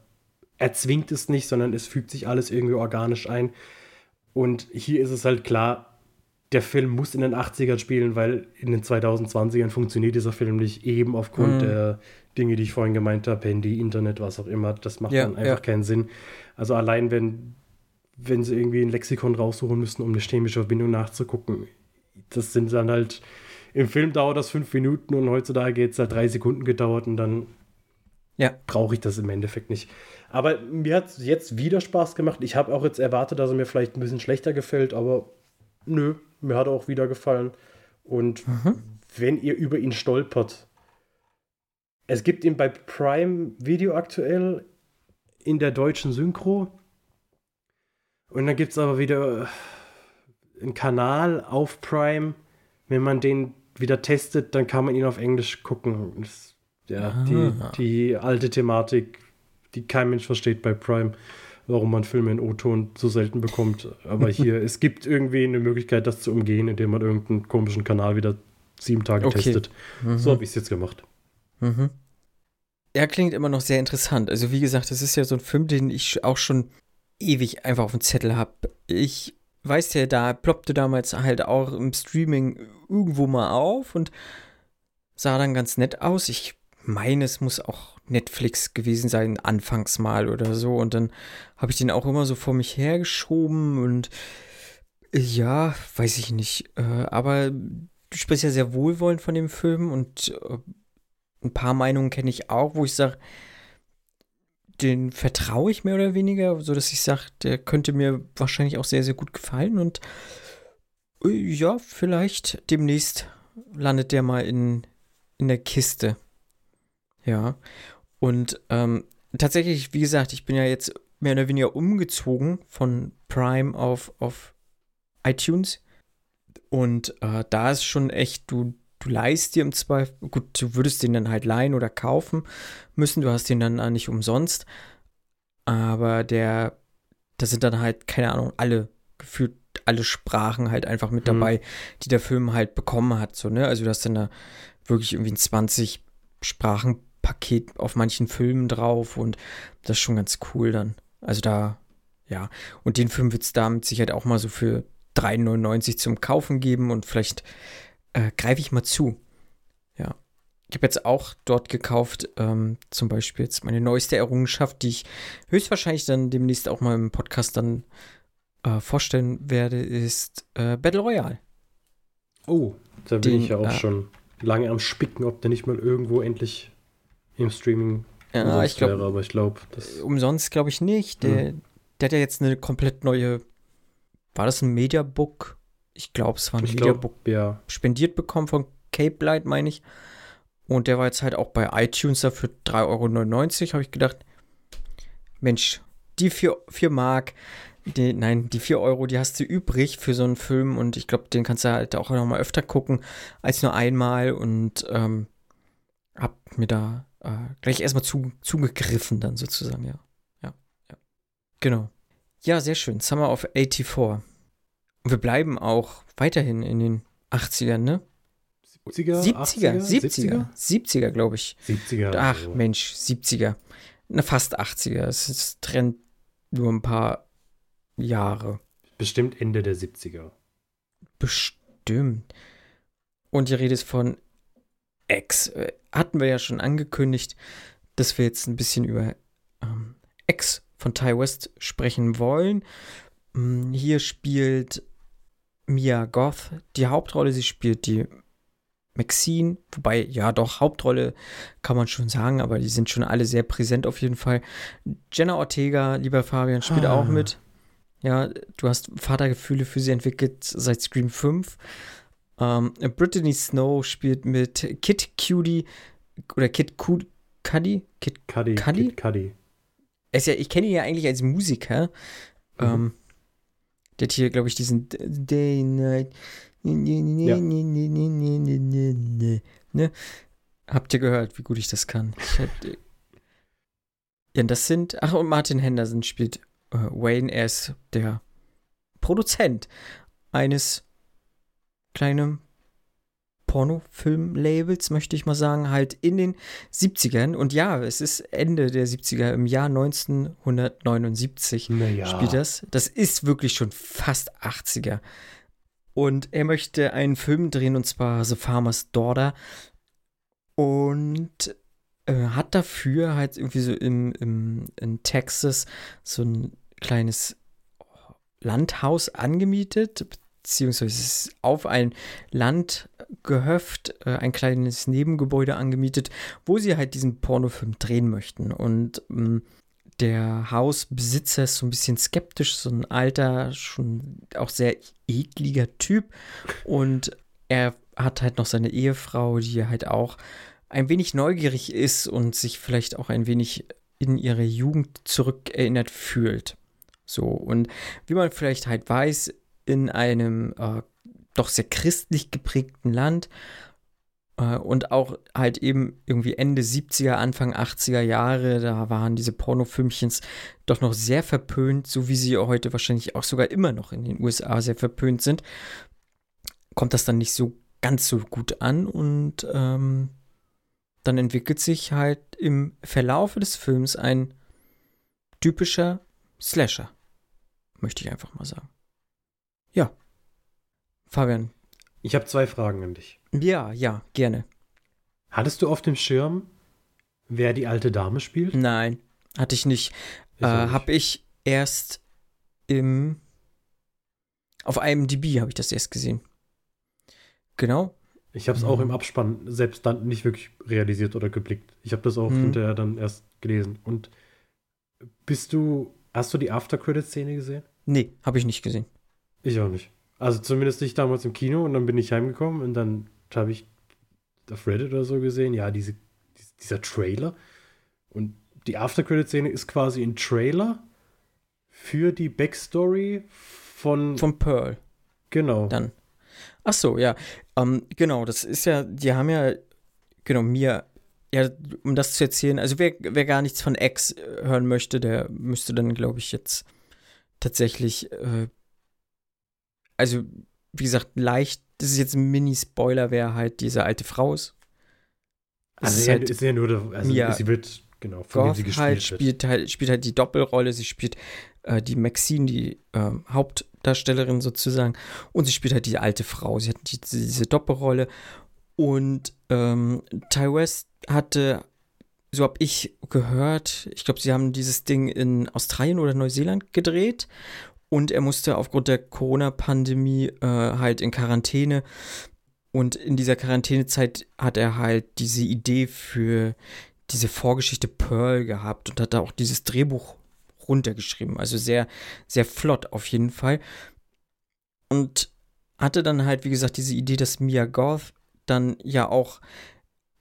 erzwingt es nicht, sondern es fügt sich alles irgendwie organisch ein. Und hier ist es halt klar, der Film muss in den 80ern spielen, weil in den 2020ern funktioniert dieser Film nicht, eben aufgrund mhm. der Dinge, die ich vorhin gemeint habe, Handy, Internet, was auch immer. Das macht ja, dann einfach ja. keinen Sinn. Also allein wenn, wenn sie irgendwie ein Lexikon raussuchen müssen, um eine chemische Verbindung nachzugucken, das sind dann halt im Film dauert das fünf Minuten und heutzutage geht es halt drei Sekunden gedauert und dann ja. brauche ich das im Endeffekt nicht. Aber mir hat es jetzt wieder Spaß gemacht. Ich habe auch jetzt erwartet, dass er mir vielleicht ein bisschen schlechter gefällt, aber nö, mir hat er auch wieder gefallen. Und mhm. wenn ihr über ihn stolpert, es gibt ihn bei Prime Video aktuell in der deutschen Synchro. Und dann gibt es aber wieder einen Kanal auf Prime. Wenn man den wieder testet, dann kann man ihn auf Englisch gucken. Das, ja, ah. die, die alte Thematik, die kein Mensch versteht bei Prime, warum man Filme in O-Ton so selten bekommt. Aber hier, es gibt irgendwie eine Möglichkeit, das zu umgehen, indem man irgendeinen komischen Kanal wieder sieben Tage Okay. getestet. Mhm. So habe ich es jetzt gemacht. Mhm. Er klingt immer noch sehr interessant. Also wie gesagt, das ist ja so ein Film, den ich auch schon ewig einfach auf dem Zettel habe. Ich weiß ja, da ploppte damals halt auch im Streaming irgendwo mal auf und sah dann ganz nett aus. Ich meine, es muss auch Netflix gewesen sein, anfangs mal oder so. Und dann habe ich den auch immer so vor mich hergeschoben und ja, weiß ich nicht. Äh, aber du sprichst ja sehr wohlwollend von dem Film und äh, ein paar Meinungen kenne ich auch, wo ich sage, den vertraue ich mehr oder weniger, so dass ich sage, der könnte mir wahrscheinlich auch sehr, sehr gut gefallen und äh, ja, vielleicht demnächst landet der mal in, in der Kiste. Ja. Und ähm, tatsächlich, wie gesagt, ich bin ja jetzt mehr oder weniger umgezogen von Prime auf, auf iTunes. Und äh, da ist schon echt, du, du leihst dir im Zweifel, gut, du würdest den dann halt leihen oder kaufen müssen, du hast den dann nicht umsonst. Aber der, da sind dann halt, keine Ahnung, alle, gefühlt alle Sprachen halt einfach mit Mhm. dabei, die der Film halt bekommen hat. So, ne? Also du hast dann da wirklich irgendwie ein 20 Sprachenpaket auf manchen Filmen drauf und das ist schon ganz cool dann. Also da, ja. Und den Film wird es da mit Sicherheit auch mal so für 3,99 zum Kaufen geben und vielleicht äh, greife ich mal zu. Ja. Ich habe jetzt auch dort gekauft, ähm, zum Beispiel jetzt meine neueste Errungenschaft, die ich höchstwahrscheinlich dann demnächst auch mal im Podcast dann äh, vorstellen werde, ist äh, Battle Royale. Oh, da bin Den, ich ja auch äh, schon lange am Spicken, ob der nicht mal irgendwo endlich im Streaming Ja, ich glaube, wäre, aber ich glaube, das umsonst glaube ich nicht. Der, der hat ja jetzt eine komplett neue, war das ein Mediabook? Ich glaube, es war ein ich Mediabook glaube, ja, spendiert bekommen von Cape Light, meine ich. Und der war jetzt halt auch bei iTunes da für 3,99 Euro. Habe ich gedacht, Mensch, die 4, 4 Mark, die, nein, die 4 Euro, die hast du übrig für so einen Film. Und ich glaube, den kannst du halt auch noch mal öfter gucken als nur einmal. Und ähm, hab mir da äh, gleich erstmal zu, zugegriffen dann sozusagen, ja. Ja, ja. Genau. Ja, sehr schön. Summer of 84. Und wir bleiben auch weiterhin in den 80ern, ne? 70er, 70er, 80er, 70er, 70er, glaube ich. 70er. Ach also. Mensch, 70er. Na, fast 80er. Es ist trennt nur ein paar Jahre. Bestimmt Ende der 70er. Bestimmt. Und die Rede ist von X. Hatten wir ja schon angekündigt, dass wir jetzt ein bisschen über ähm, X von Ty West sprechen wollen. Mm, Hier spielt Mia Goth die Hauptrolle. Sie spielt die Maxine, wobei, ja, doch, Hauptrolle kann man schon sagen, aber die sind schon alle sehr präsent auf jeden Fall. Jenna Ortega, lieber Fabian, spielt Ah. auch mit. Ja, du hast Vatergefühle für sie entwickelt seit Scream 5. Ähm, Brittany Snow spielt mit Kid Cutie oder Kid Cud Cuddy? Kid Cuddy, Cuddy? Kid Cuddy. er ist ja, ich kenne ihn ja eigentlich als Musiker. Mhm. Ähm, der hat hier, glaube ich, diesen Day Night. Ja. Ne? Habt ihr gehört, wie gut ich das kann? Ich hab, ja, das sind. Ach, und Martin Henderson spielt äh, Wayne. Er ist der Produzent eines kleinen Pornofilm-Labels, möchte ich mal sagen, halt in den 70ern. Und ja, es ist Ende der 70er, im Jahr 1979 Naja. spielt das. Das ist wirklich schon fast 80er. Und er möchte einen Film drehen, und zwar The Farmer's Daughter. Und äh, hat dafür halt irgendwie so im, im, in Texas so ein kleines Landhaus angemietet, beziehungsweise auf ein Landgehöft äh, ein kleines Nebengebäude angemietet, wo sie halt diesen Pornofilm drehen möchten. Und ähm, der Hausbesitzer ist so ein bisschen skeptisch, so ein alter, schon auch sehr ekliger Typ. Und er hat halt noch seine Ehefrau, die halt auch ein wenig neugierig ist und sich vielleicht auch ein wenig in ihre Jugend zurückerinnert fühlt. So, und wie man vielleicht halt weiß, in einem äh, doch sehr christlich geprägten Land äh, und auch halt eben irgendwie Ende 70er, Anfang 80er Jahre, da waren diese Pornofilmchens doch noch sehr verpönt, so wie sie heute wahrscheinlich auch sogar immer noch in den USA sehr verpönt sind, kommt das dann nicht so ganz so gut an und ähm, dann entwickelt sich halt im Verlaufe des Films ein typischer Slasher. Möchte ich einfach mal sagen. Fabian. Ich habe zwei Fragen an dich. Ja, ja, gerne. Hattest du auf dem Schirm, wer die alte Dame spielt? Nein, hatte ich nicht. Äh, habe ich erst im auf IMDb habe ich das erst gesehen. Genau. Ich habe es mhm. auch im Abspann selbst dann nicht wirklich realisiert oder geblickt. Ich habe das auch mhm. hinterher dann erst gelesen. Und bist du, hast du die After-Credit-Szene gesehen? Nee, habe ich nicht gesehen. Ich auch nicht. Also zumindest nicht damals im Kino und dann bin ich heimgekommen und dann habe ich auf Reddit oder so gesehen, ja, diese, dieser Trailer. Und die After-Credit-Szene ist quasi ein Trailer für die Backstory von. Von Pearl. Genau. Dann. Ach so, ja. Ähm, genau, das ist ja, die haben ja, genau, mir, ja, um das zu erzählen, also wer, wer gar nichts von X äh, hören möchte, der müsste dann, glaube ich, jetzt tatsächlich, äh, also, wie gesagt, leicht, das ist jetzt ein Mini-Spoiler, wer halt diese alte Frau ist. Also, ist, ja, halt ist ja nur, also Mia sie wird, genau, von Goth sie gespielt halt, spielt halt, spielt halt die Doppelrolle, sie spielt äh, die Maxine, die äh, Haupt- Darstellerin sozusagen. Und sie spielt halt die alte Frau. Sie hat die, diese Doppelrolle. Und ähm, Ty West hatte, so habe ich gehört, ich glaube, sie haben dieses Ding in Australien oder Neuseeland gedreht. Und er musste aufgrund der Corona-Pandemie äh, halt in Quarantäne. Und in dieser Quarantänezeit hat er halt diese Idee für diese Vorgeschichte Pearl gehabt und hat da auch dieses Drehbuch runtergeschrieben. Also sehr, sehr flott auf jeden Fall. Und hatte dann halt, wie gesagt, diese Idee, dass Mia Goth dann ja auch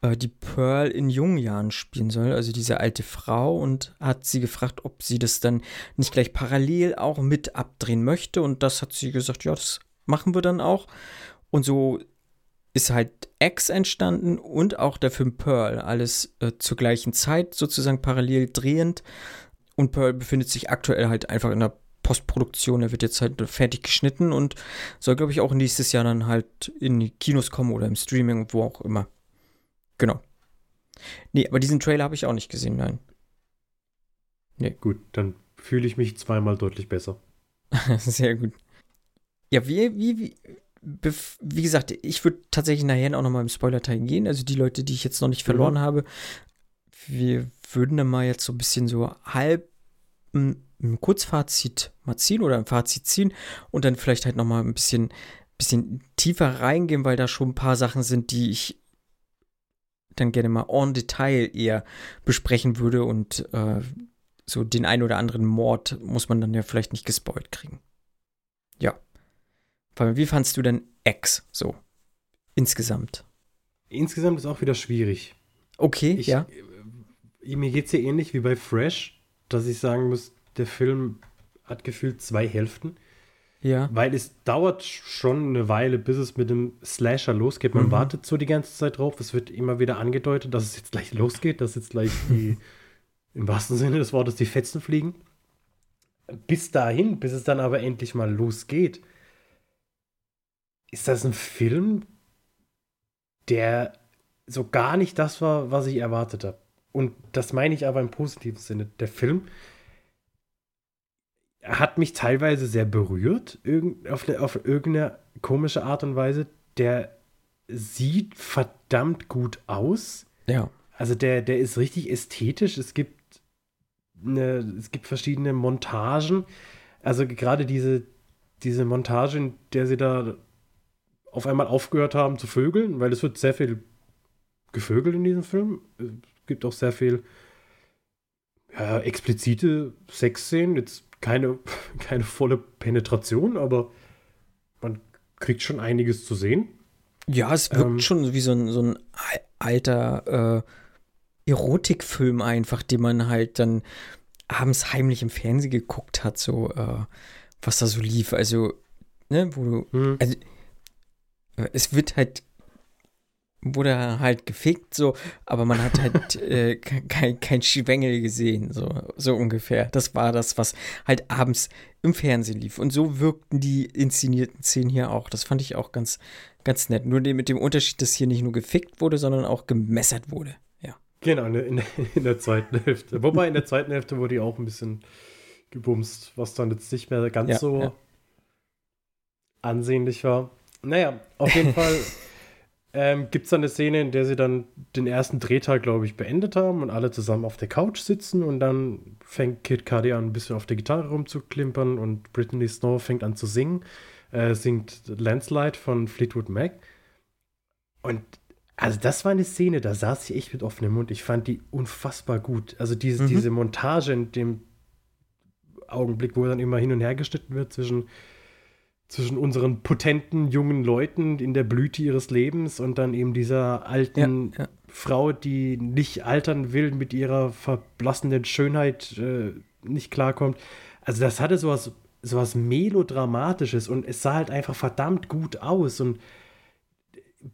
die Pearl in jungen Jahren spielen soll, also diese alte Frau, und hat sie gefragt, ob sie das dann nicht gleich parallel auch mit abdrehen möchte. Und das hat sie gesagt, ja, das machen wir dann auch. Und so ist halt X entstanden und auch der Film Pearl, alles äh, zur gleichen Zeit sozusagen parallel drehend. Und Pearl befindet sich aktuell halt einfach in der Postproduktion. Er wird jetzt halt fertig geschnitten und soll, glaube ich, auch nächstes Jahr dann halt in die Kinos kommen oder im Streaming, wo auch immer. Genau. Nee, aber diesen Trailer habe ich auch nicht gesehen, nein. Nee. Gut, dann fühle ich mich zweimal deutlich besser. Sehr gut. Ja, wie, wie, wie, wie gesagt, ich würde tatsächlich nachher auch nochmal im Spoiler-Teil gehen. Also die Leute, die ich jetzt noch nicht verloren mhm. habe, wir würden dann mal jetzt so ein bisschen so halb ein, ein Kurzfazit mal ziehen oder ein Fazit ziehen und dann vielleicht halt nochmal ein bisschen, bisschen tiefer reingehen, weil da schon ein paar Sachen sind, die ich dann gerne mal en Detail eher besprechen würde und äh, so den ein oder anderen Mord muss man dann ja vielleicht nicht gespoilt kriegen. Ja. Wie fandst du denn X so insgesamt? Insgesamt ist auch wieder schwierig. Okay, ich, ja mir geht es ja ähnlich wie bei Fresh, dass ich sagen muss, der Film hat gefühlt zwei Hälften. Ja. Weil es dauert schon eine Weile, bis es mit dem Slasher losgeht. Man mhm. wartet so die ganze Zeit drauf. Es wird immer wieder angedeutet, dass es jetzt gleich losgeht, dass jetzt gleich die, im wahrsten Sinne des Wortes, die Fetzen fliegen. Bis dahin, bis es dann aber endlich mal losgeht, ist das ein Film, der so gar nicht das war, was ich erwartet habe und das meine ich aber im positiven Sinne, der Film hat mich teilweise sehr berührt, auf, auf irgendeine komische Art und Weise. Der sieht verdammt gut aus. Ja. Also der, der ist richtig ästhetisch. Es gibt, eine, es gibt verschiedene Montagen. Also gerade diese, diese Montage, in der sie da auf einmal aufgehört haben zu vögeln, weil es wird sehr viel gevögelt in diesem Film gibt auch sehr viel ja, explizite Sexszenen. Jetzt keine, keine volle Penetration, aber man kriegt schon einiges zu sehen. Ja, es wirkt ähm, schon wie so ein, so ein alter äh, Erotikfilm einfach, den man halt dann abends heimlich im Fernsehen geguckt hat, so äh, was da so lief. Also, ne, wo du, hm. also, äh, es wird halt wurde halt gefickt, so, aber man hat halt äh, kein, kein Schwengel gesehen, so, so ungefähr. Das war das, was halt abends im Fernsehen lief. Und so wirkten die inszenierten Szenen hier auch. Das fand ich auch ganz, ganz nett. Nur mit dem Unterschied, dass hier nicht nur gefickt wurde, sondern auch gemessert wurde. Ja. Genau, in der, in der zweiten Hälfte. Wobei in der zweiten Hälfte wurde die auch ein bisschen gebumst, was dann jetzt nicht mehr ganz ja, so ja. ansehnlich war. Naja, auf jeden Fall ähm, gibt es dann eine Szene, in der sie dann den ersten Drehtag, glaube ich, beendet haben und alle zusammen auf der Couch sitzen und dann fängt Kid Cudi an, ein bisschen auf der Gitarre rumzuklimpern und Brittany Snow fängt an zu singen, äh, singt Landslide von Fleetwood Mac. Und also das war eine Szene, da saß ich echt mit offenem Mund. Ich fand die unfassbar gut. Also diese, mhm. diese Montage in dem Augenblick, wo dann immer hin und her geschnitten wird zwischen zwischen unseren potenten jungen Leuten in der Blüte ihres Lebens und dann eben dieser alten ja, ja. Frau, die nicht altern will, mit ihrer verblassenden Schönheit äh, nicht klarkommt. Also das hatte sowas, sowas Melodramatisches und es sah halt einfach verdammt gut aus und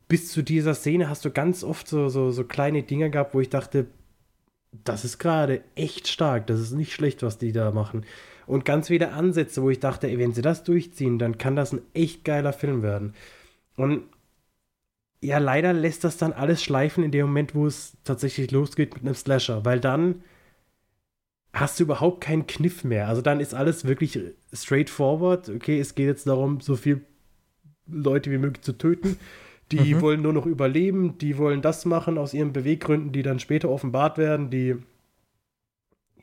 bis zu dieser Szene hast du ganz oft so, so, so kleine Dinge gehabt, wo ich dachte, das ist gerade echt stark, das ist nicht schlecht, was die da machen und ganz viele Ansätze, wo ich dachte, ey, wenn sie das durchziehen, dann kann das ein echt geiler Film werden. Und ja, leider lässt das dann alles schleifen in dem Moment, wo es tatsächlich losgeht mit einem Slasher, weil dann hast du überhaupt keinen Kniff mehr. Also dann ist alles wirklich straightforward. Okay, es geht jetzt darum, so viele Leute wie möglich zu töten. Die mhm. wollen nur noch überleben, die wollen das machen aus ihren Beweggründen, die dann später offenbart werden, die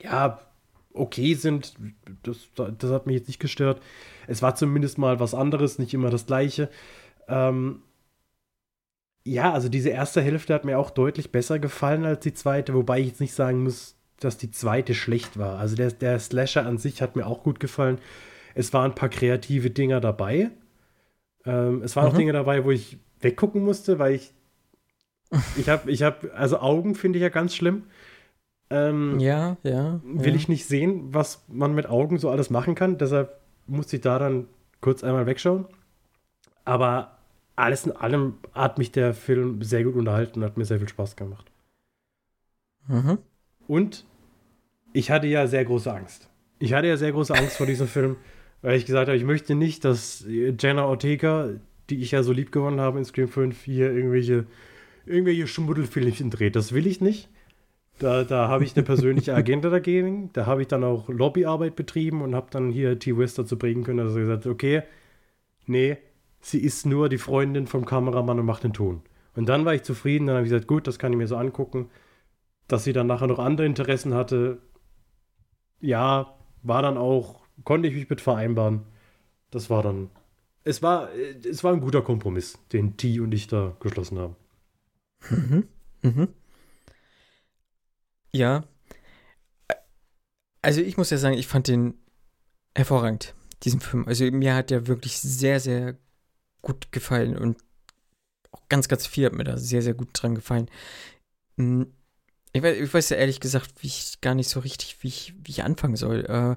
ja okay sind. Das, das hat mich jetzt nicht gestört. Es war zumindest mal was anderes, nicht immer das gleiche. Ähm, ja, also diese erste Hälfte hat mir auch deutlich besser gefallen als die zweite, wobei ich jetzt nicht sagen muss, dass die zweite schlecht war. Also der, der Slasher an sich hat mir auch gut gefallen. Es waren ein paar kreative Dinger dabei. Ähm, es waren mhm. auch Dinge dabei, wo ich weggucken musste, weil ich ich habe, ich habe, also Augen finde ich ja ganz schlimm. Ähm, ja, ja. Will ja. ich nicht sehen, was man mit Augen so alles machen kann. Deshalb musste ich da dann kurz einmal wegschauen. Aber alles in allem hat mich der Film sehr gut unterhalten und hat mir sehr viel Spaß gemacht. Mhm. Und ich hatte ja sehr große Angst. Ich hatte ja sehr große Angst vor diesem Film, weil ich gesagt habe, ich möchte nicht, dass Jenna Ortega, die ich ja so lieb gewonnen habe in Scream 5, hier irgendwelche, irgendwelche Schmuddelfilmchen dreht. Das will ich nicht. Da, da habe ich eine persönliche Agenda dagegen. Da habe ich dann auch Lobbyarbeit betrieben und habe dann hier T. West dazu bringen können, dass er gesagt hat, okay, nee, sie ist nur die Freundin vom Kameramann und macht den Ton. Und dann war ich zufrieden, dann habe ich gesagt, gut, das kann ich mir so angucken. Dass sie dann nachher noch andere Interessen hatte, ja, war dann auch, konnte ich mich mit vereinbaren. Das war dann, es war, es war ein guter Kompromiss, den T und ich da geschlossen haben. Mhm. Mhm. Ja. Also ich muss ja sagen, ich fand den hervorragend, diesen Film. Also mir hat der wirklich sehr, sehr gut gefallen und auch ganz, ganz viel hat mir da sehr, sehr gut dran gefallen. Hm, ich weiß, ich weiß ja ehrlich gesagt, wie ich gar nicht so richtig, wie ich, wie ich anfangen soll. Äh,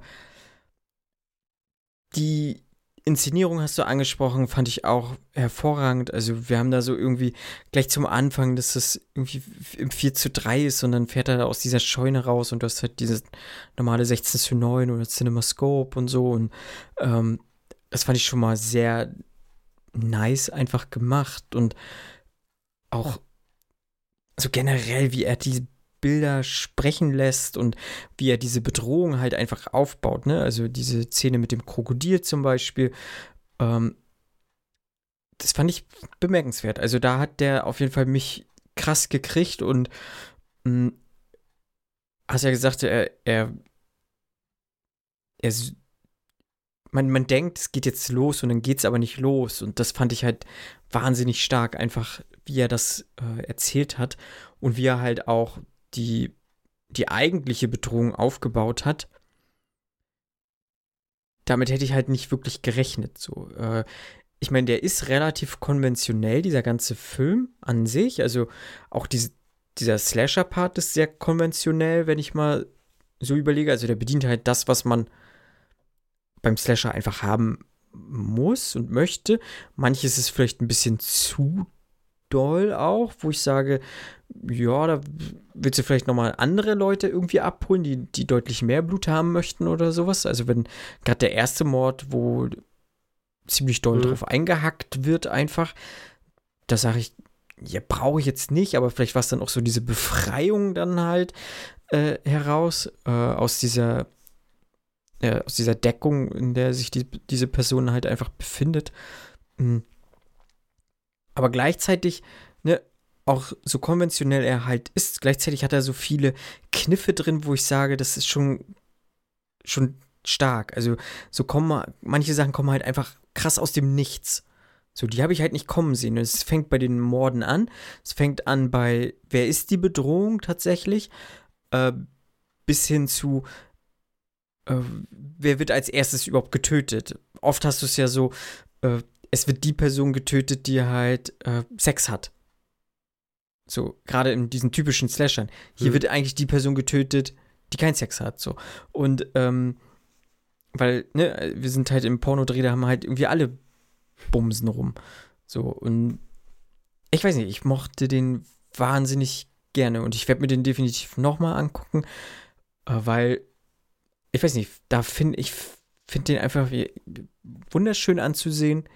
die Inszenierung hast du angesprochen, fand ich auch hervorragend. Also wir haben da so irgendwie gleich zum Anfang, dass das irgendwie im 4 zu 3 ist und dann fährt er aus dieser Scheune raus und du hast halt dieses normale 16 zu 9 oder CinemaScope und so und ähm, das fand ich schon mal sehr nice einfach gemacht und auch so generell, wie er die Bilder sprechen lässt und wie er diese Bedrohung halt einfach aufbaut. Ne? Also diese Szene mit dem Krokodil zum Beispiel. Ähm, das fand ich bemerkenswert. Also da hat der auf jeden Fall mich krass gekriegt und mh, hm, hast ja gesagt, er, er, er man, man denkt, es geht jetzt los und dann geht es aber nicht los. Und das fand ich halt wahnsinnig stark, einfach wie er das äh, erzählt hat und wie er halt auch die, die eigentliche Bedrohung aufgebaut hat, damit hätte ich halt nicht wirklich gerechnet. So, äh, ich meine, der ist relativ konventionell, dieser ganze Film an sich. Also auch diese, dieser Slasher-Part ist sehr konventionell, wenn ich mal so überlege. Also der bedient halt das, was man beim Slasher einfach haben muss und möchte. Manches ist vielleicht ein bisschen zu doll auch, wo ich sage, ja, da willst du vielleicht nochmal andere Leute irgendwie abholen, die, die deutlich mehr Blut haben möchten oder sowas. Also wenn gerade der erste Mord, wo ziemlich doll mhm. drauf eingehackt wird, einfach, da sage ich, ja, brauche ich jetzt nicht, aber vielleicht war es dann auch so diese Befreiung dann halt äh, heraus, äh, aus dieser äh, aus dieser Deckung, in der sich die, diese Person halt einfach befindet. Mhm. Aber gleichzeitig, ne, auch so konventionell er halt ist, gleichzeitig hat er so viele Kniffe drin, wo ich sage, das ist schon, schon stark. Also so kommen, manche Sachen kommen halt einfach krass aus dem Nichts. So, die habe ich halt nicht kommen sehen. Es fängt bei den Morden an. Es fängt an bei, wer ist die Bedrohung tatsächlich? Äh, bis hin zu, äh, wer wird als erstes überhaupt getötet? Oft hast du es ja so, äh, es wird die Person getötet, die halt äh, Sex hat. So, gerade in diesen typischen Slashern. Hier hm. wird eigentlich die Person getötet, die keinen Sex hat. So. Und, ähm, weil, ne, wir sind halt im Pornodreh, da haben halt irgendwie alle Bumsen rum. So, und ich weiß nicht, ich mochte den wahnsinnig gerne und ich werde mir den definitiv nochmal angucken, äh, weil ich weiß nicht, da finde ich finde den einfach wunderschön anzusehen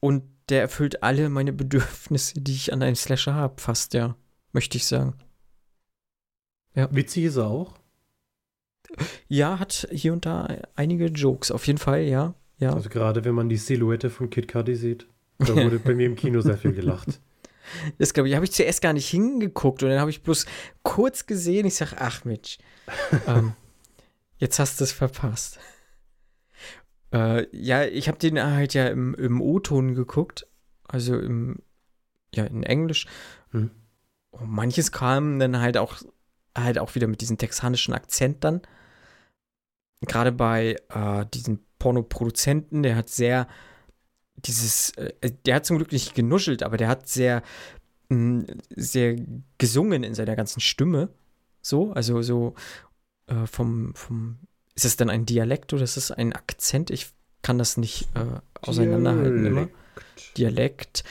und der erfüllt alle meine Bedürfnisse, die ich an einem Slasher habe, fast, ja, möchte ich sagen. Ja. Witzig ist er auch. Ja, hat hier und da einige Jokes, auf jeden Fall, ja. ja. Also gerade wenn man die Silhouette von Kid Cudi sieht, da wurde bei mir im Kino sehr viel gelacht. Das glaube ich, habe ich zuerst gar nicht hingeguckt und dann habe ich bloß kurz gesehen. Ich sage, ach Mensch, ähm, jetzt hast du es verpasst. Äh, ja, ich habe den halt ja im, im O-Ton geguckt, also im, ja, in Englisch. Hm. Und manches kam dann halt auch, halt auch wieder mit diesem texanischen Akzent dann. Gerade bei äh, diesem Pornoproduzenten, der hat sehr dieses, äh, der hat zum Glück nicht genuschelt, aber der hat sehr, mh, sehr gesungen in seiner ganzen Stimme. So, also so äh, vom, vom, ist es dann ein Dialekt oder ist es ein Akzent? Ich kann das nicht äh, auseinanderhalten Dialekt. immer. Dialekt.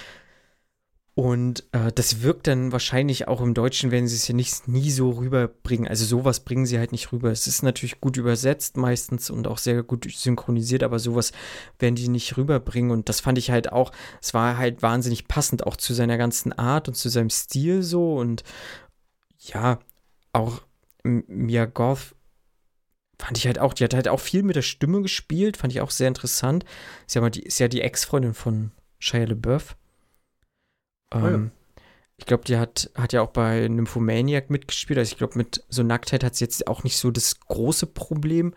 Und äh, das wirkt dann wahrscheinlich auch im Deutschen, wenn sie es ja nicht nie so rüberbringen. Also sowas bringen sie halt nicht rüber. Es ist natürlich gut übersetzt meistens und auch sehr gut synchronisiert, aber sowas werden die nicht rüberbringen. Und das fand ich halt auch, es war halt wahnsinnig passend auch zu seiner ganzen Art und zu seinem Stil so. Und ja, auch Mia Goth fand ich halt auch, die hat halt auch viel mit der Stimme gespielt, fand ich auch sehr interessant. Sie ist ja die Ex-Freundin von Shia LaBeouf. Ähm, oh ja. Ich glaube, die hat, hat ja auch bei Nymphomaniac mitgespielt. Also ich glaube, mit so Nacktheit hat sie jetzt auch nicht so das große Problem.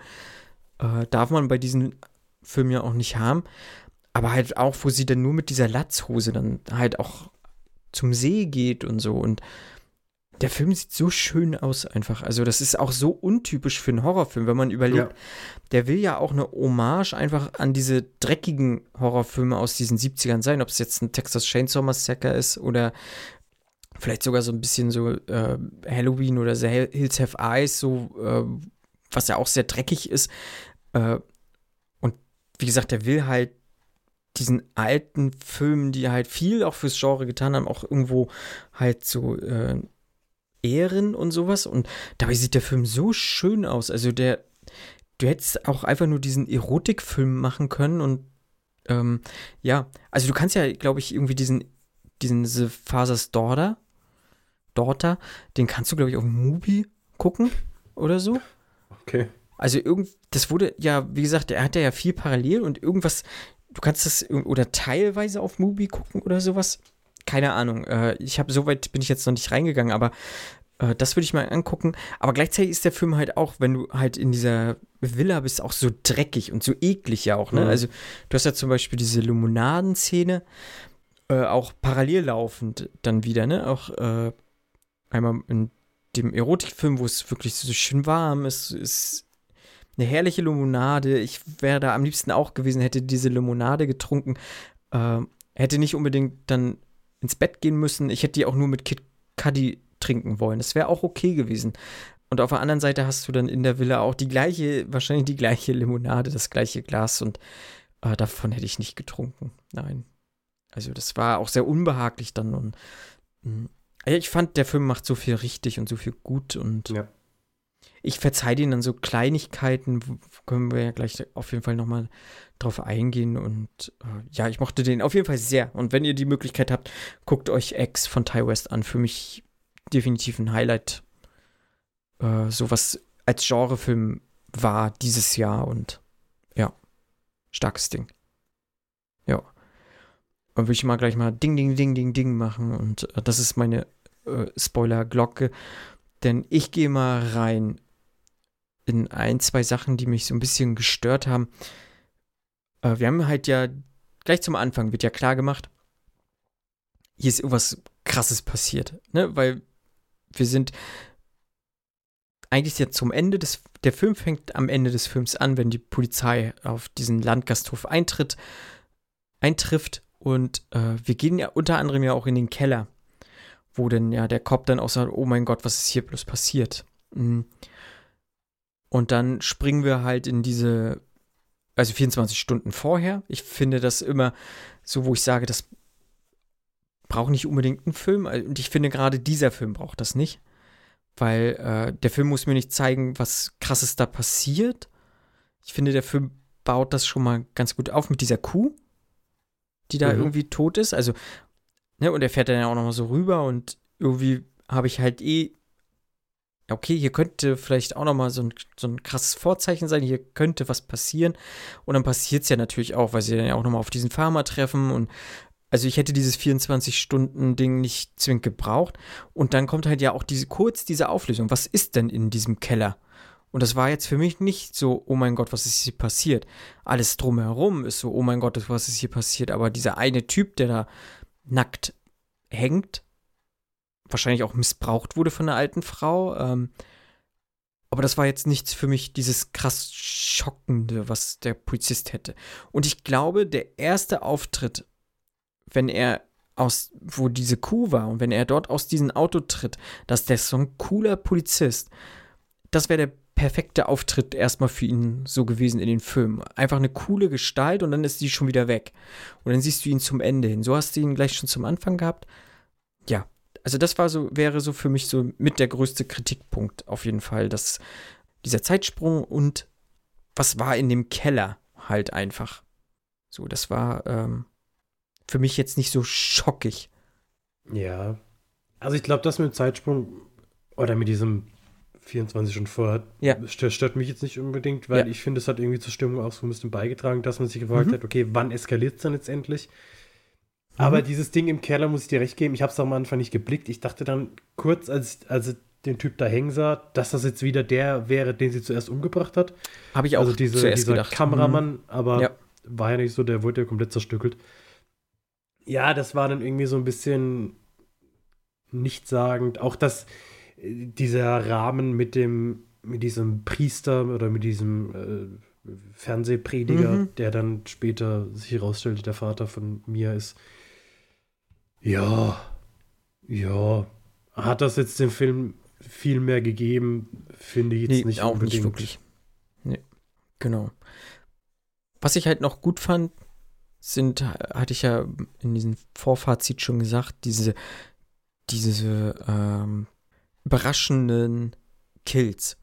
Äh, darf man bei diesen Filmen ja auch nicht haben. Aber halt auch, wo sie dann nur mit dieser Latzhose dann halt auch zum See geht und so. Und der Film sieht so schön aus einfach. Also das ist auch so untypisch für einen Horrorfilm, wenn man überlegt, ja. der will ja auch eine Hommage einfach an diese dreckigen Horrorfilme aus diesen 70ern sein, ob es jetzt ein Texas Chainsaw Massacre ist oder vielleicht sogar so ein bisschen so äh, Halloween oder The Hills Have Eyes, so äh, was ja auch sehr dreckig ist. Äh, und wie gesagt, der will halt diesen alten Filmen, die halt viel auch fürs Genre getan haben, auch irgendwo halt so äh, Ehren und sowas. Und dabei sieht der Film so schön aus. Also der, du hättest auch einfach nur diesen Erotikfilm machen können und ähm, ja, also du kannst ja, glaube ich, irgendwie diesen, diesen The Father's Daughter, Daughter, den kannst du, glaube ich, auf Mubi gucken oder so. Okay. Also irgend, das wurde ja, wie gesagt, er hat ja viel parallel und irgendwas, du kannst das oder teilweise auf Mubi gucken oder sowas keine Ahnung. Äh, ich habe soweit bin ich jetzt noch nicht reingegangen, aber äh, das würde ich mal angucken. Aber gleichzeitig ist der Film halt auch, wenn du halt in dieser Villa bist, auch so dreckig und so eklig ja auch. Ne? Mhm. Also du hast ja zum Beispiel diese Limonadenszene, äh, auch parallel laufend dann wieder. Ne, auch äh, einmal in dem Erotikfilm, wo es wirklich so schön warm ist, ist eine herrliche Limonade. Ich wäre da am liebsten auch gewesen, hätte diese Limonade getrunken. Äh, hätte nicht unbedingt dann ins Bett gehen müssen. Ich hätte die auch nur mit Kid Cudi trinken wollen. Das wäre auch okay gewesen. Und auf der anderen Seite hast du dann in der Villa auch die gleiche, wahrscheinlich die gleiche Limonade, das gleiche Glas und äh, davon hätte ich nicht getrunken. Nein. Also das war auch sehr unbehaglich dann und mh, ich fand, der Film macht so viel richtig und so viel gut und Ja. Ich verzeihe denen dann so Kleinigkeiten, können wir ja gleich auf jeden Fall nochmal drauf eingehen und äh, ja, ich mochte den auf jeden Fall sehr und wenn ihr die Möglichkeit habt, guckt euch X von Ty West an. Für mich definitiv ein Highlight, äh, sowas als Genrefilm war dieses Jahr und ja, starkes Ding. Ja. Dann würde ich mal gleich mal Ding, Ding, Ding, Ding, Ding machen und äh, das ist meine äh, Spoiler-Glocke, denn ich gehe mal rein in ein, zwei Sachen, die mich so ein bisschen gestört haben. Äh, wir haben halt ja gleich zum Anfang wird ja klar gemacht, hier ist irgendwas krasses passiert, ne? Weil wir sind eigentlich jetzt zum Ende des, der Film fängt am Ende des Films an, wenn die Polizei auf diesen Landgasthof eintritt, eintrifft und äh, wir gehen ja unter anderem ja auch in den Keller, wo dann ja der Cop dann auch sagt, oh mein Gott, was ist hier bloß passiert? Mhm. Und dann springen wir halt in diese, also 24 Stunden vorher. Ich finde das immer so, wo ich sage, das braucht nicht unbedingt einen Film. Und ich finde gerade dieser Film braucht das nicht. Weil äh, der Film muss mir nicht zeigen, was krasses da passiert. Ich finde, der Film baut das schon mal ganz gut auf mit dieser Kuh, die da Mhm. irgendwie tot ist. Also, ne, und er fährt dann ja auch nochmal so rüber und irgendwie habe ich halt eh okay, hier könnte vielleicht auch noch mal so ein, so ein krasses Vorzeichen sein, hier könnte was passieren. Und dann passiert es ja natürlich auch, weil sie dann ja auch noch mal auf diesen Farmer treffen. Und also ich hätte dieses 24-Stunden-Ding nicht zwingend gebraucht. Und dann kommt halt ja auch diese kurz diese Auflösung. Was ist denn in diesem Keller? Und das war jetzt für mich nicht so, oh mein Gott, was ist hier passiert? Alles drumherum ist so, oh mein Gott, was ist hier passiert? Aber dieser eine Typ, der da nackt hängt, wahrscheinlich auch missbraucht wurde von einer alten Frau. Ähm, aber das war jetzt nichts für mich, dieses krass Schockende, was der Polizist hätte. Und ich glaube, der erste Auftritt, wenn er aus, wo diese Kuh war und wenn er dort aus diesem Auto tritt, dass der so ein cooler Polizist, das wäre der perfekte Auftritt erstmal für ihn so gewesen in den Filmen. Einfach eine coole Gestalt und dann ist die schon wieder weg. Und dann siehst du ihn zum Ende hin. So hast du ihn gleich schon zum Anfang gehabt. Ja, also das war so, wäre so für mich so mit der größte Kritikpunkt auf jeden Fall, dass dieser Zeitsprung und was war in dem Keller halt einfach. So, das war ähm, für mich jetzt nicht so schockig. Ja. Also ich glaube, das mit dem Zeitsprung oder mit diesem 24 Stunden vorher Ja. stört, mich jetzt nicht unbedingt, weil Ja. ich finde, es hat irgendwie zur Stimmung auch so ein bisschen beigetragen, dass man sich gefragt Mhm. hat, okay, wann eskaliert es dann letztendlich? Aber Mhm. dieses Ding im Keller, muss ich dir recht geben, ich habe es am Anfang nicht geblickt. Ich dachte dann kurz, als, als ich den Typ da hängen sah, dass das jetzt wieder der wäre, den sie zuerst umgebracht hat. Habe ich auch also diese, zuerst dieser gedacht. Kameramann, aber Ja. war ja nicht so, der wurde ja komplett zerstückelt. Ja, das war dann irgendwie so ein bisschen nichtssagend. Auch das, äh, dieser Rahmen mit dem, mit diesem Priester oder mit diesem äh, Fernsehprediger, Mhm. der dann später sich herausstellt, der Vater von Mia ist. Ja, ja. Hat das jetzt dem Film viel mehr gegeben, finde ich jetzt Nee, nicht auch unbedingt. nicht wirklich. Nee, genau. Was ich halt noch gut fand, sind, hatte ich ja in diesem Vorfazit schon gesagt, diese, diese ähm, überraschenden Kills.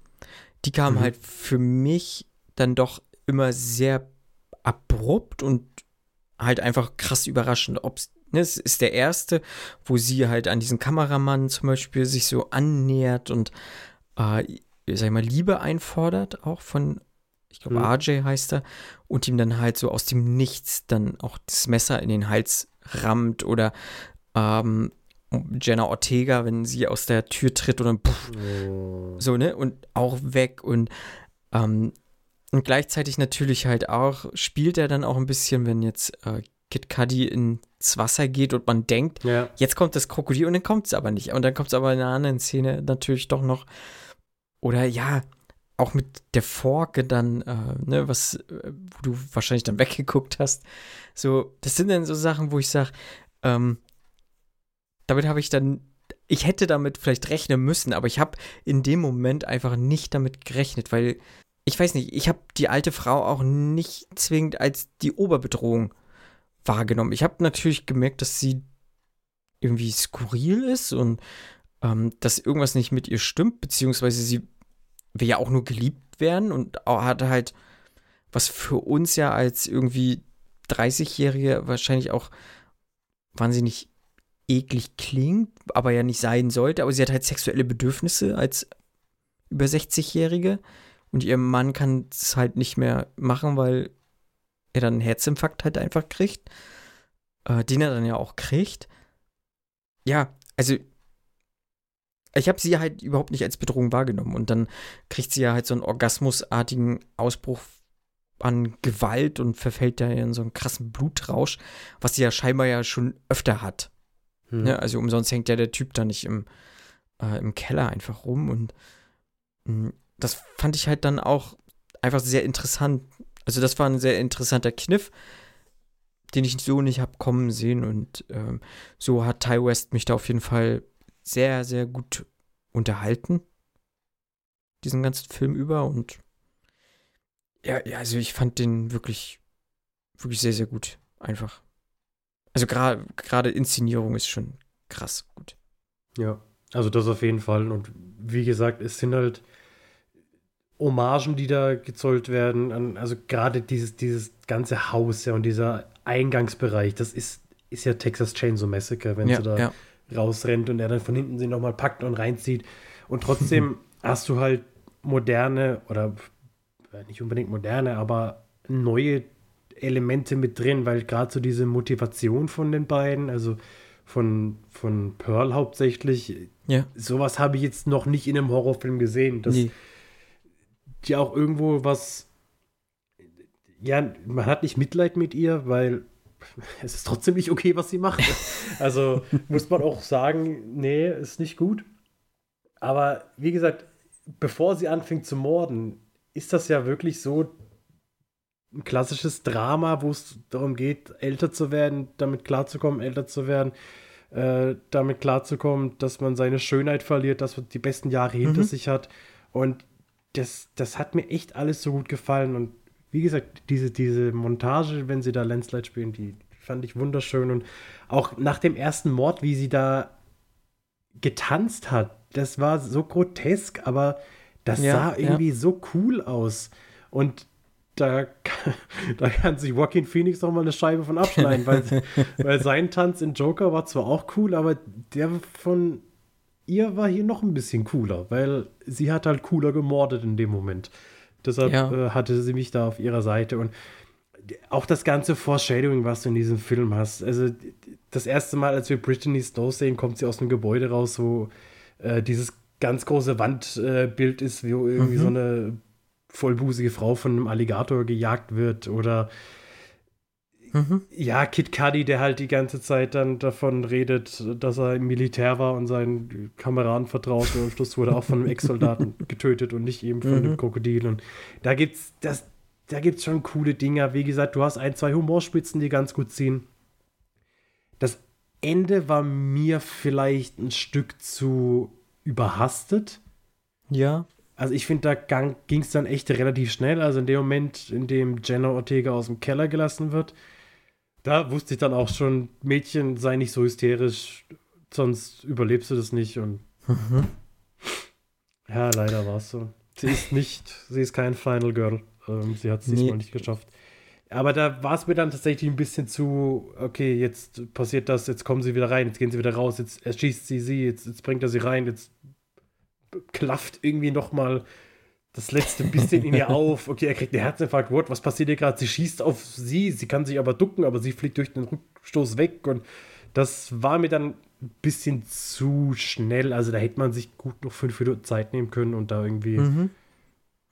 Die kamen Mhm. halt für mich dann doch immer sehr abrupt und halt einfach krass überraschend. Ob's, ne, es ist der erste, wo sie halt an diesen Kameramann zum Beispiel sich so annähert und äh, sag ich mal, Liebe einfordert, auch von, ich glaube, Mhm. RJ heißt er, und ihm dann halt so aus dem Nichts dann auch das Messer in den Hals rammt oder ähm, Jenna Ortega, wenn sie aus der Tür tritt und dann puff, Oh. so, ne? Und auch weg und ähm, und gleichzeitig natürlich halt auch, spielt er dann auch ein bisschen, wenn jetzt äh, Kid Cudi ins Wasser geht und man denkt, Ja. jetzt kommt das Krokodil und dann kommt es aber nicht. Und dann kommt es aber in einer anderen Szene natürlich doch noch. Oder ja, auch mit der Forke dann, äh, ne, was, äh, wo du wahrscheinlich dann weggeguckt hast. So, das sind dann so Sachen, wo ich sage, ähm, damit habe ich dann, ich hätte damit vielleicht rechnen müssen, aber ich habe in dem Moment einfach nicht damit gerechnet, weil ich weiß nicht, ich habe die alte Frau auch nicht zwingend als die Oberbedrohung wahrgenommen. Ich habe natürlich gemerkt, dass sie irgendwie skurril ist und ähm, dass irgendwas nicht mit ihr stimmt, beziehungsweise sie will ja auch nur geliebt werden und hat halt, was für uns ja als irgendwie 30-Jährige wahrscheinlich auch wahnsinnig eklig klingt, aber ja nicht sein sollte, aber sie hat halt sexuelle Bedürfnisse als über 60-Jährige und ihr Mann kann es halt nicht mehr machen, weil er dann einen Herzinfarkt halt einfach kriegt, äh, den er dann ja auch kriegt. Ja, also ich habe sie halt überhaupt nicht als Bedrohung wahrgenommen und dann kriegt sie ja halt so einen orgasmusartigen Ausbruch an Gewalt und verfällt da in so einen krassen Blutrausch, was sie ja scheinbar ja schon öfter hat. Hm. Ja, also umsonst hängt ja der Typ da nicht im, äh, im Keller einfach rum und mh, hm, das fand ich halt dann auch einfach sehr interessant. Also das war ein sehr interessanter Kniff, den ich so nicht habe kommen sehen und ähm, so hat Ty West mich da auf jeden Fall sehr, sehr gut unterhalten. Diesen ganzen Film über und ja, ja, also ich fand den wirklich, wirklich sehr, sehr gut. Einfach. Also gerade Inszenierung ist schon krass gut. Ja, also das auf jeden Fall. Und wie gesagt, es sind halt Hommagen, die da gezollt werden. Also gerade dieses, dieses ganze Haus ja und dieser Eingangsbereich, das ist, ist ja Texas Chainsaw Massacre, wenn ja, sie da ja. rausrennt und er dann von hinten sie nochmal packt und reinzieht. Und trotzdem hast du halt moderne oder äh, nicht unbedingt moderne, aber neue Elemente mit drin, weil gerade so diese Motivation von den beiden, also von, von Pearl hauptsächlich, ja. sowas habe ich jetzt noch nicht in einem Horrorfilm gesehen. Dass nee. Die auch irgendwo was, ja, man hat nicht Mitleid mit ihr, weil es ist trotzdem nicht okay, was sie macht. Also muss man auch sagen, nee, ist nicht gut. Aber wie gesagt, bevor sie anfängt zu morden, ist das ja wirklich so ein klassisches Drama, wo es darum geht, älter zu werden, damit klarzukommen, älter zu werden, äh, damit klarzukommen, dass man seine Schönheit verliert, dass man die besten Jahre hinter mhm. sich hat. Und das, das hat mir echt alles so gut gefallen. Und wie gesagt, diese, diese Montage, wenn sie da Landslide spielen, die fand ich wunderschön. Und auch nach dem ersten Mord, wie sie da getanzt hat, das war so grotesk, aber das ja, sah irgendwie ja. so cool aus. Und da, da kann sich Joaquin Phoenix noch mal eine Scheibe von abschneiden, weil, weil sein Tanz in Joker war zwar auch cool, aber der von ihr war hier noch ein bisschen cooler, weil sie hat halt cooler gemordet in dem Moment. Deshalb ja. äh, hatte sie mich da auf ihrer Seite und auch das ganze Foreshadowing, was du in diesem Film hast. Also das erste Mal, als wir Brittany Snow sehen, kommt sie aus einem Gebäude raus, wo äh, dieses ganz große Wandbild äh, ist, wo irgendwie mhm. so eine vollbusige Frau von einem Alligator gejagt wird oder mhm. ja, Kid Cudi, der halt die ganze Zeit dann davon redet, dass er im Militär war und seinen Kameraden vertraut und am Schluss wurde auch von einem Ex-Soldaten getötet und nicht eben von mhm. einem Krokodil und da gibt's das da gibt's schon coole Dinger. Wie gesagt, du hast ein, zwei Humorspitzen, die ganz gut ziehen. Das Ende war mir vielleicht ein Stück zu überhastet. Ja. Also ich finde, da ging es dann echt relativ schnell. Also in dem Moment, in dem Jenna Ortega aus dem Keller gelassen wird, da wusste ich dann auch schon, Mädchen, sei nicht so hysterisch, sonst überlebst du das nicht. Und mhm. ja, leider war es so. Sie ist nicht, sie ist kein Final Girl. Ähm, sie hat es nee. diesmal nicht geschafft. Aber da war es mir dann tatsächlich ein bisschen zu, okay, jetzt passiert das, jetzt kommen sie wieder rein, jetzt gehen sie wieder raus, jetzt erschießt sie sie, jetzt, jetzt bringt er sie rein, jetzt klafft irgendwie noch mal das letzte bisschen in ihr auf. Okay, er kriegt einen Herzinfarkt. What? Was passiert hier gerade? Sie schießt auf sie, sie kann sich aber ducken, aber sie fliegt durch den Rückstoß weg. Und das war mir dann ein bisschen zu schnell. Also da hätte man sich gut noch fünf Minuten Zeit nehmen können und da irgendwie mhm.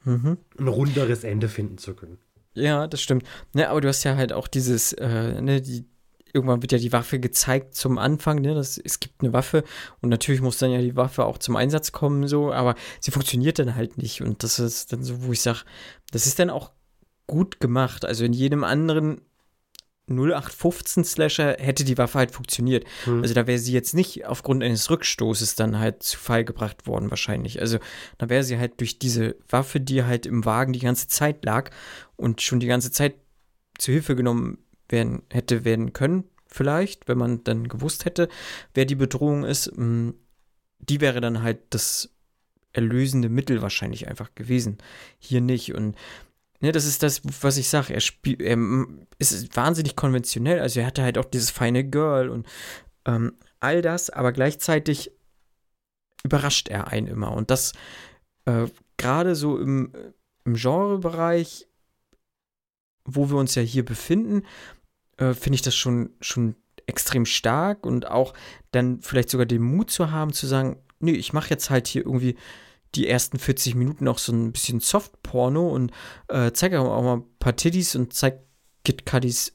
Mhm. ein runderes Ende finden zu können. Ja, das stimmt. Ne, aber du hast ja halt auch dieses, äh, ne, die, irgendwann wird ja die Waffe gezeigt zum Anfang, ne? Das, es gibt eine Waffe und natürlich muss dann ja die Waffe auch zum Einsatz kommen, so, aber sie funktioniert dann halt nicht. Und das ist dann so, wo ich sage, das ist dann auch gut gemacht. Also in jedem anderen 0815 Slasher hätte die Waffe halt funktioniert. Hm. Also da wäre sie jetzt nicht aufgrund eines Rückstoßes dann halt zu Fall gebracht worden wahrscheinlich. Also da wäre sie halt durch diese Waffe, die halt im Wagen die ganze Zeit lag und schon die ganze Zeit zu Hilfe genommen werden, hätte werden können, vielleicht, wenn man dann gewusst hätte, wer die Bedrohung ist. Mm, die wäre dann halt das erlösende Mittel wahrscheinlich einfach gewesen. Hier nicht. Und ne, das ist das, was ich sage. Er, er ist wahnsinnig konventionell. Also er hatte halt auch dieses feine Girl und ähm, all das, aber gleichzeitig überrascht er einen immer. Und das äh, gerade so im, im Genrebereich, wo wir uns ja hier befinden, äh, finde ich das schon, schon extrem stark und auch dann vielleicht sogar den Mut zu haben, zu sagen, nee, ich mache jetzt halt hier irgendwie die ersten 40 Minuten auch so ein bisschen Soft-Porno und äh, zeige auch mal ein paar Titties und zeige Kid Cuddies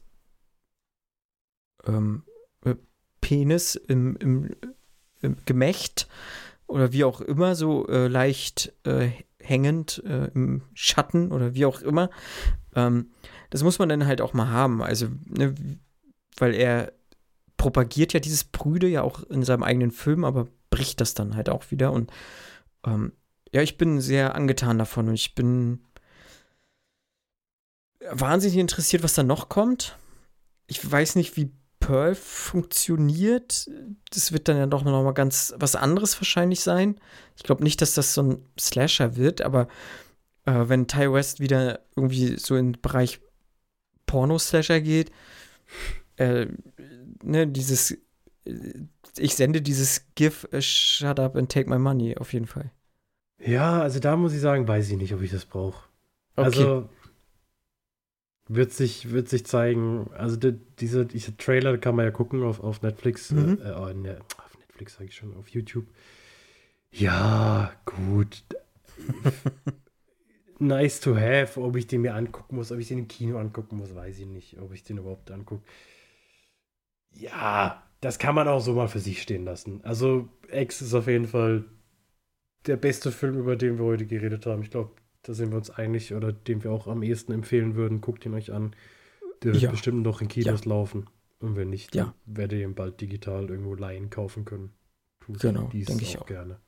ähm, äh, Penis im, im, im, Gemächt oder wie auch immer, so äh, leicht äh, hängend äh, im Schatten oder wie auch immer. Ähm, das muss man dann halt auch mal haben. Also, ne, weil er propagiert ja dieses Brüde ja auch in seinem eigenen Film, aber bricht das dann halt auch wieder. Und ähm, ja, ich bin sehr angetan davon und ich bin wahnsinnig interessiert, was da noch kommt. Ich weiß nicht, wie Pearl funktioniert. Das wird dann ja doch noch mal ganz was anderes wahrscheinlich sein. Ich glaube nicht, dass das so ein Slasher wird, aber äh, wenn Ty West wieder irgendwie so den Bereich Porno-Slasher geht, äh, ne, dieses, äh, ich sende dieses GIF, uh, shut up and take my money, auf jeden Fall. Ja, also da muss ich sagen, weiß ich nicht, ob ich das brauche. Okay. Also wird sich, wird sich zeigen. Also die, diese, diese Trailer kann man ja gucken auf, auf Netflix. Mhm. Äh, oh, ne, auf Netflix sage ich schon, auf YouTube. Ja, gut. nice to have. Ob ich den mir angucken muss, ob ich den im Kino angucken muss, weiß ich nicht. Ob ich den überhaupt angucke. Ja, das kann man auch so mal für sich stehen lassen. Also, X ist auf jeden Fall der beste Film, über den wir heute geredet haben. Ich glaube, da sind wir uns einig oder den wir auch am ehesten empfehlen würden. Guckt ihn euch an. Der wird ja. bestimmt noch in Kinos ja. laufen. Und wenn nicht, ja. werdet ihr ihn bald digital irgendwo leihen kaufen können. Tut genau, denke ich auch gerne.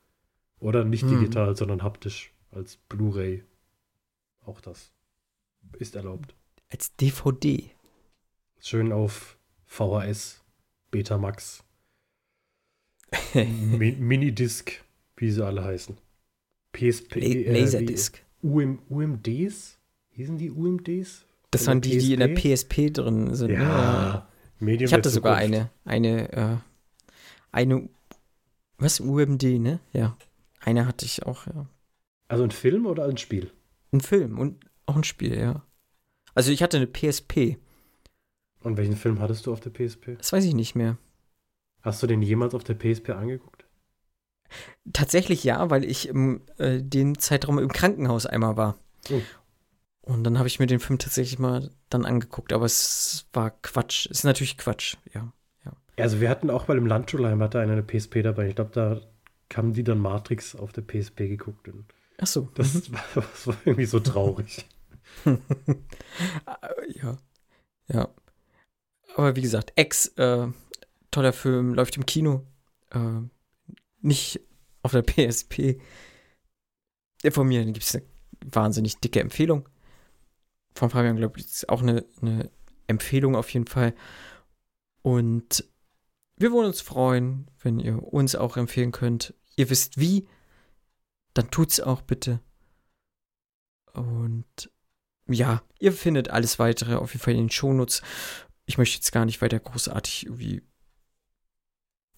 Oder nicht mhm. digital, sondern haptisch als Blu-ray. Auch das ist erlaubt. Als DVD. Schön auf VHS, Betamax, Mi Minidisc, wie sie alle heißen. PSP. Äh, Laserdisc. UM, UMDs? Hießen die UMDs? Das waren die, die in der PSP drin sind. Ja. Ne? Medium ich hatte sogar eine, eine, äh, eine, was, UMD, ne? Ja. Eine hatte ich auch, ja. Also ein Film oder ein Spiel? Ein Film und auch ein Spiel, ja. Also ich hatte eine PSP. Und welchen Film hattest du auf der PSP? Das weiß ich nicht mehr. Hast du den jemals auf der PSP angeguckt? Tatsächlich ja, weil ich im, äh, den Zeitraum im Krankenhaus einmal war. Oh. Und dann habe ich mir den Film tatsächlich mal dann angeguckt, aber es war Quatsch. Es ist natürlich Quatsch, ja. ja. Also wir hatten auch bei dem Landschulheim hatte einer eine PSP dabei. Ich glaube, da haben die dann Matrix auf der PSP geguckt. Und Ach so. Das, mhm. war, das war irgendwie so traurig. ja. Ja. Aber wie gesagt, Ex, äh, toller Film, läuft im Kino. Äh, nicht auf der PSP. Von mir gibt es eine wahnsinnig dicke Empfehlung. Von Fabian, glaube ich, ist auch eine, eine Empfehlung auf jeden Fall. Und wir wollen uns freuen, wenn ihr uns auch empfehlen könnt. Ihr wisst wie, dann tut's auch bitte. Und ja, ihr findet alles weitere auf jeden Fall in den Shownotes. Ich möchte jetzt gar nicht weiter großartig irgendwie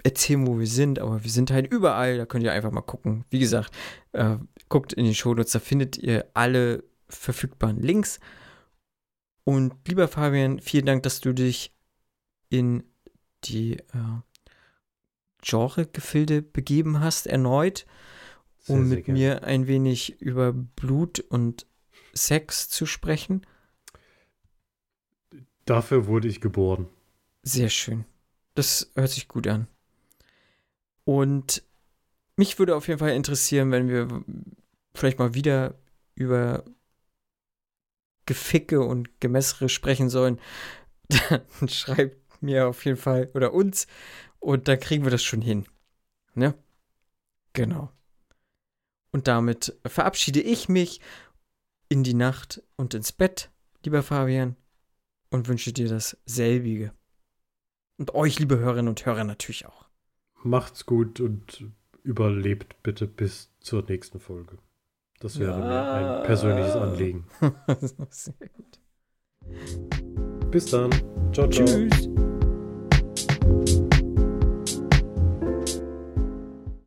erzählen, wo wir sind, aber wir sind halt überall. Da könnt ihr einfach mal gucken. Wie gesagt, äh, guckt in den Shownotes, da findet ihr alle verfügbaren Links. Und lieber Fabian, vielen Dank, dass du dich in die äh, Genre-Gefilde begeben hast, erneut, um sehr, sehr mit mir ein wenig über Blut und Sex zu sprechen. Dafür wurde ich geboren. Sehr schön. Das hört sich gut an. Und mich würde auf jeden Fall interessieren, wenn wir vielleicht mal wieder über Geficke und Gemessere sprechen sollen, dann schreibt mir auf jeden Fall oder uns und dann kriegen wir das schon hin. Ne? Genau. Und damit verabschiede ich mich in die Nacht und ins Bett, lieber Fabian. und wünsche dir dasselbige. Und euch, liebe Hörerinnen und Hörer, natürlich auch. Macht's gut und überlebt bitte bis zur nächsten Folge. Das wäre ja. mir ein persönliches Anliegen. Sehr gut. Bis dann. Ciao, ciao. Tschüss.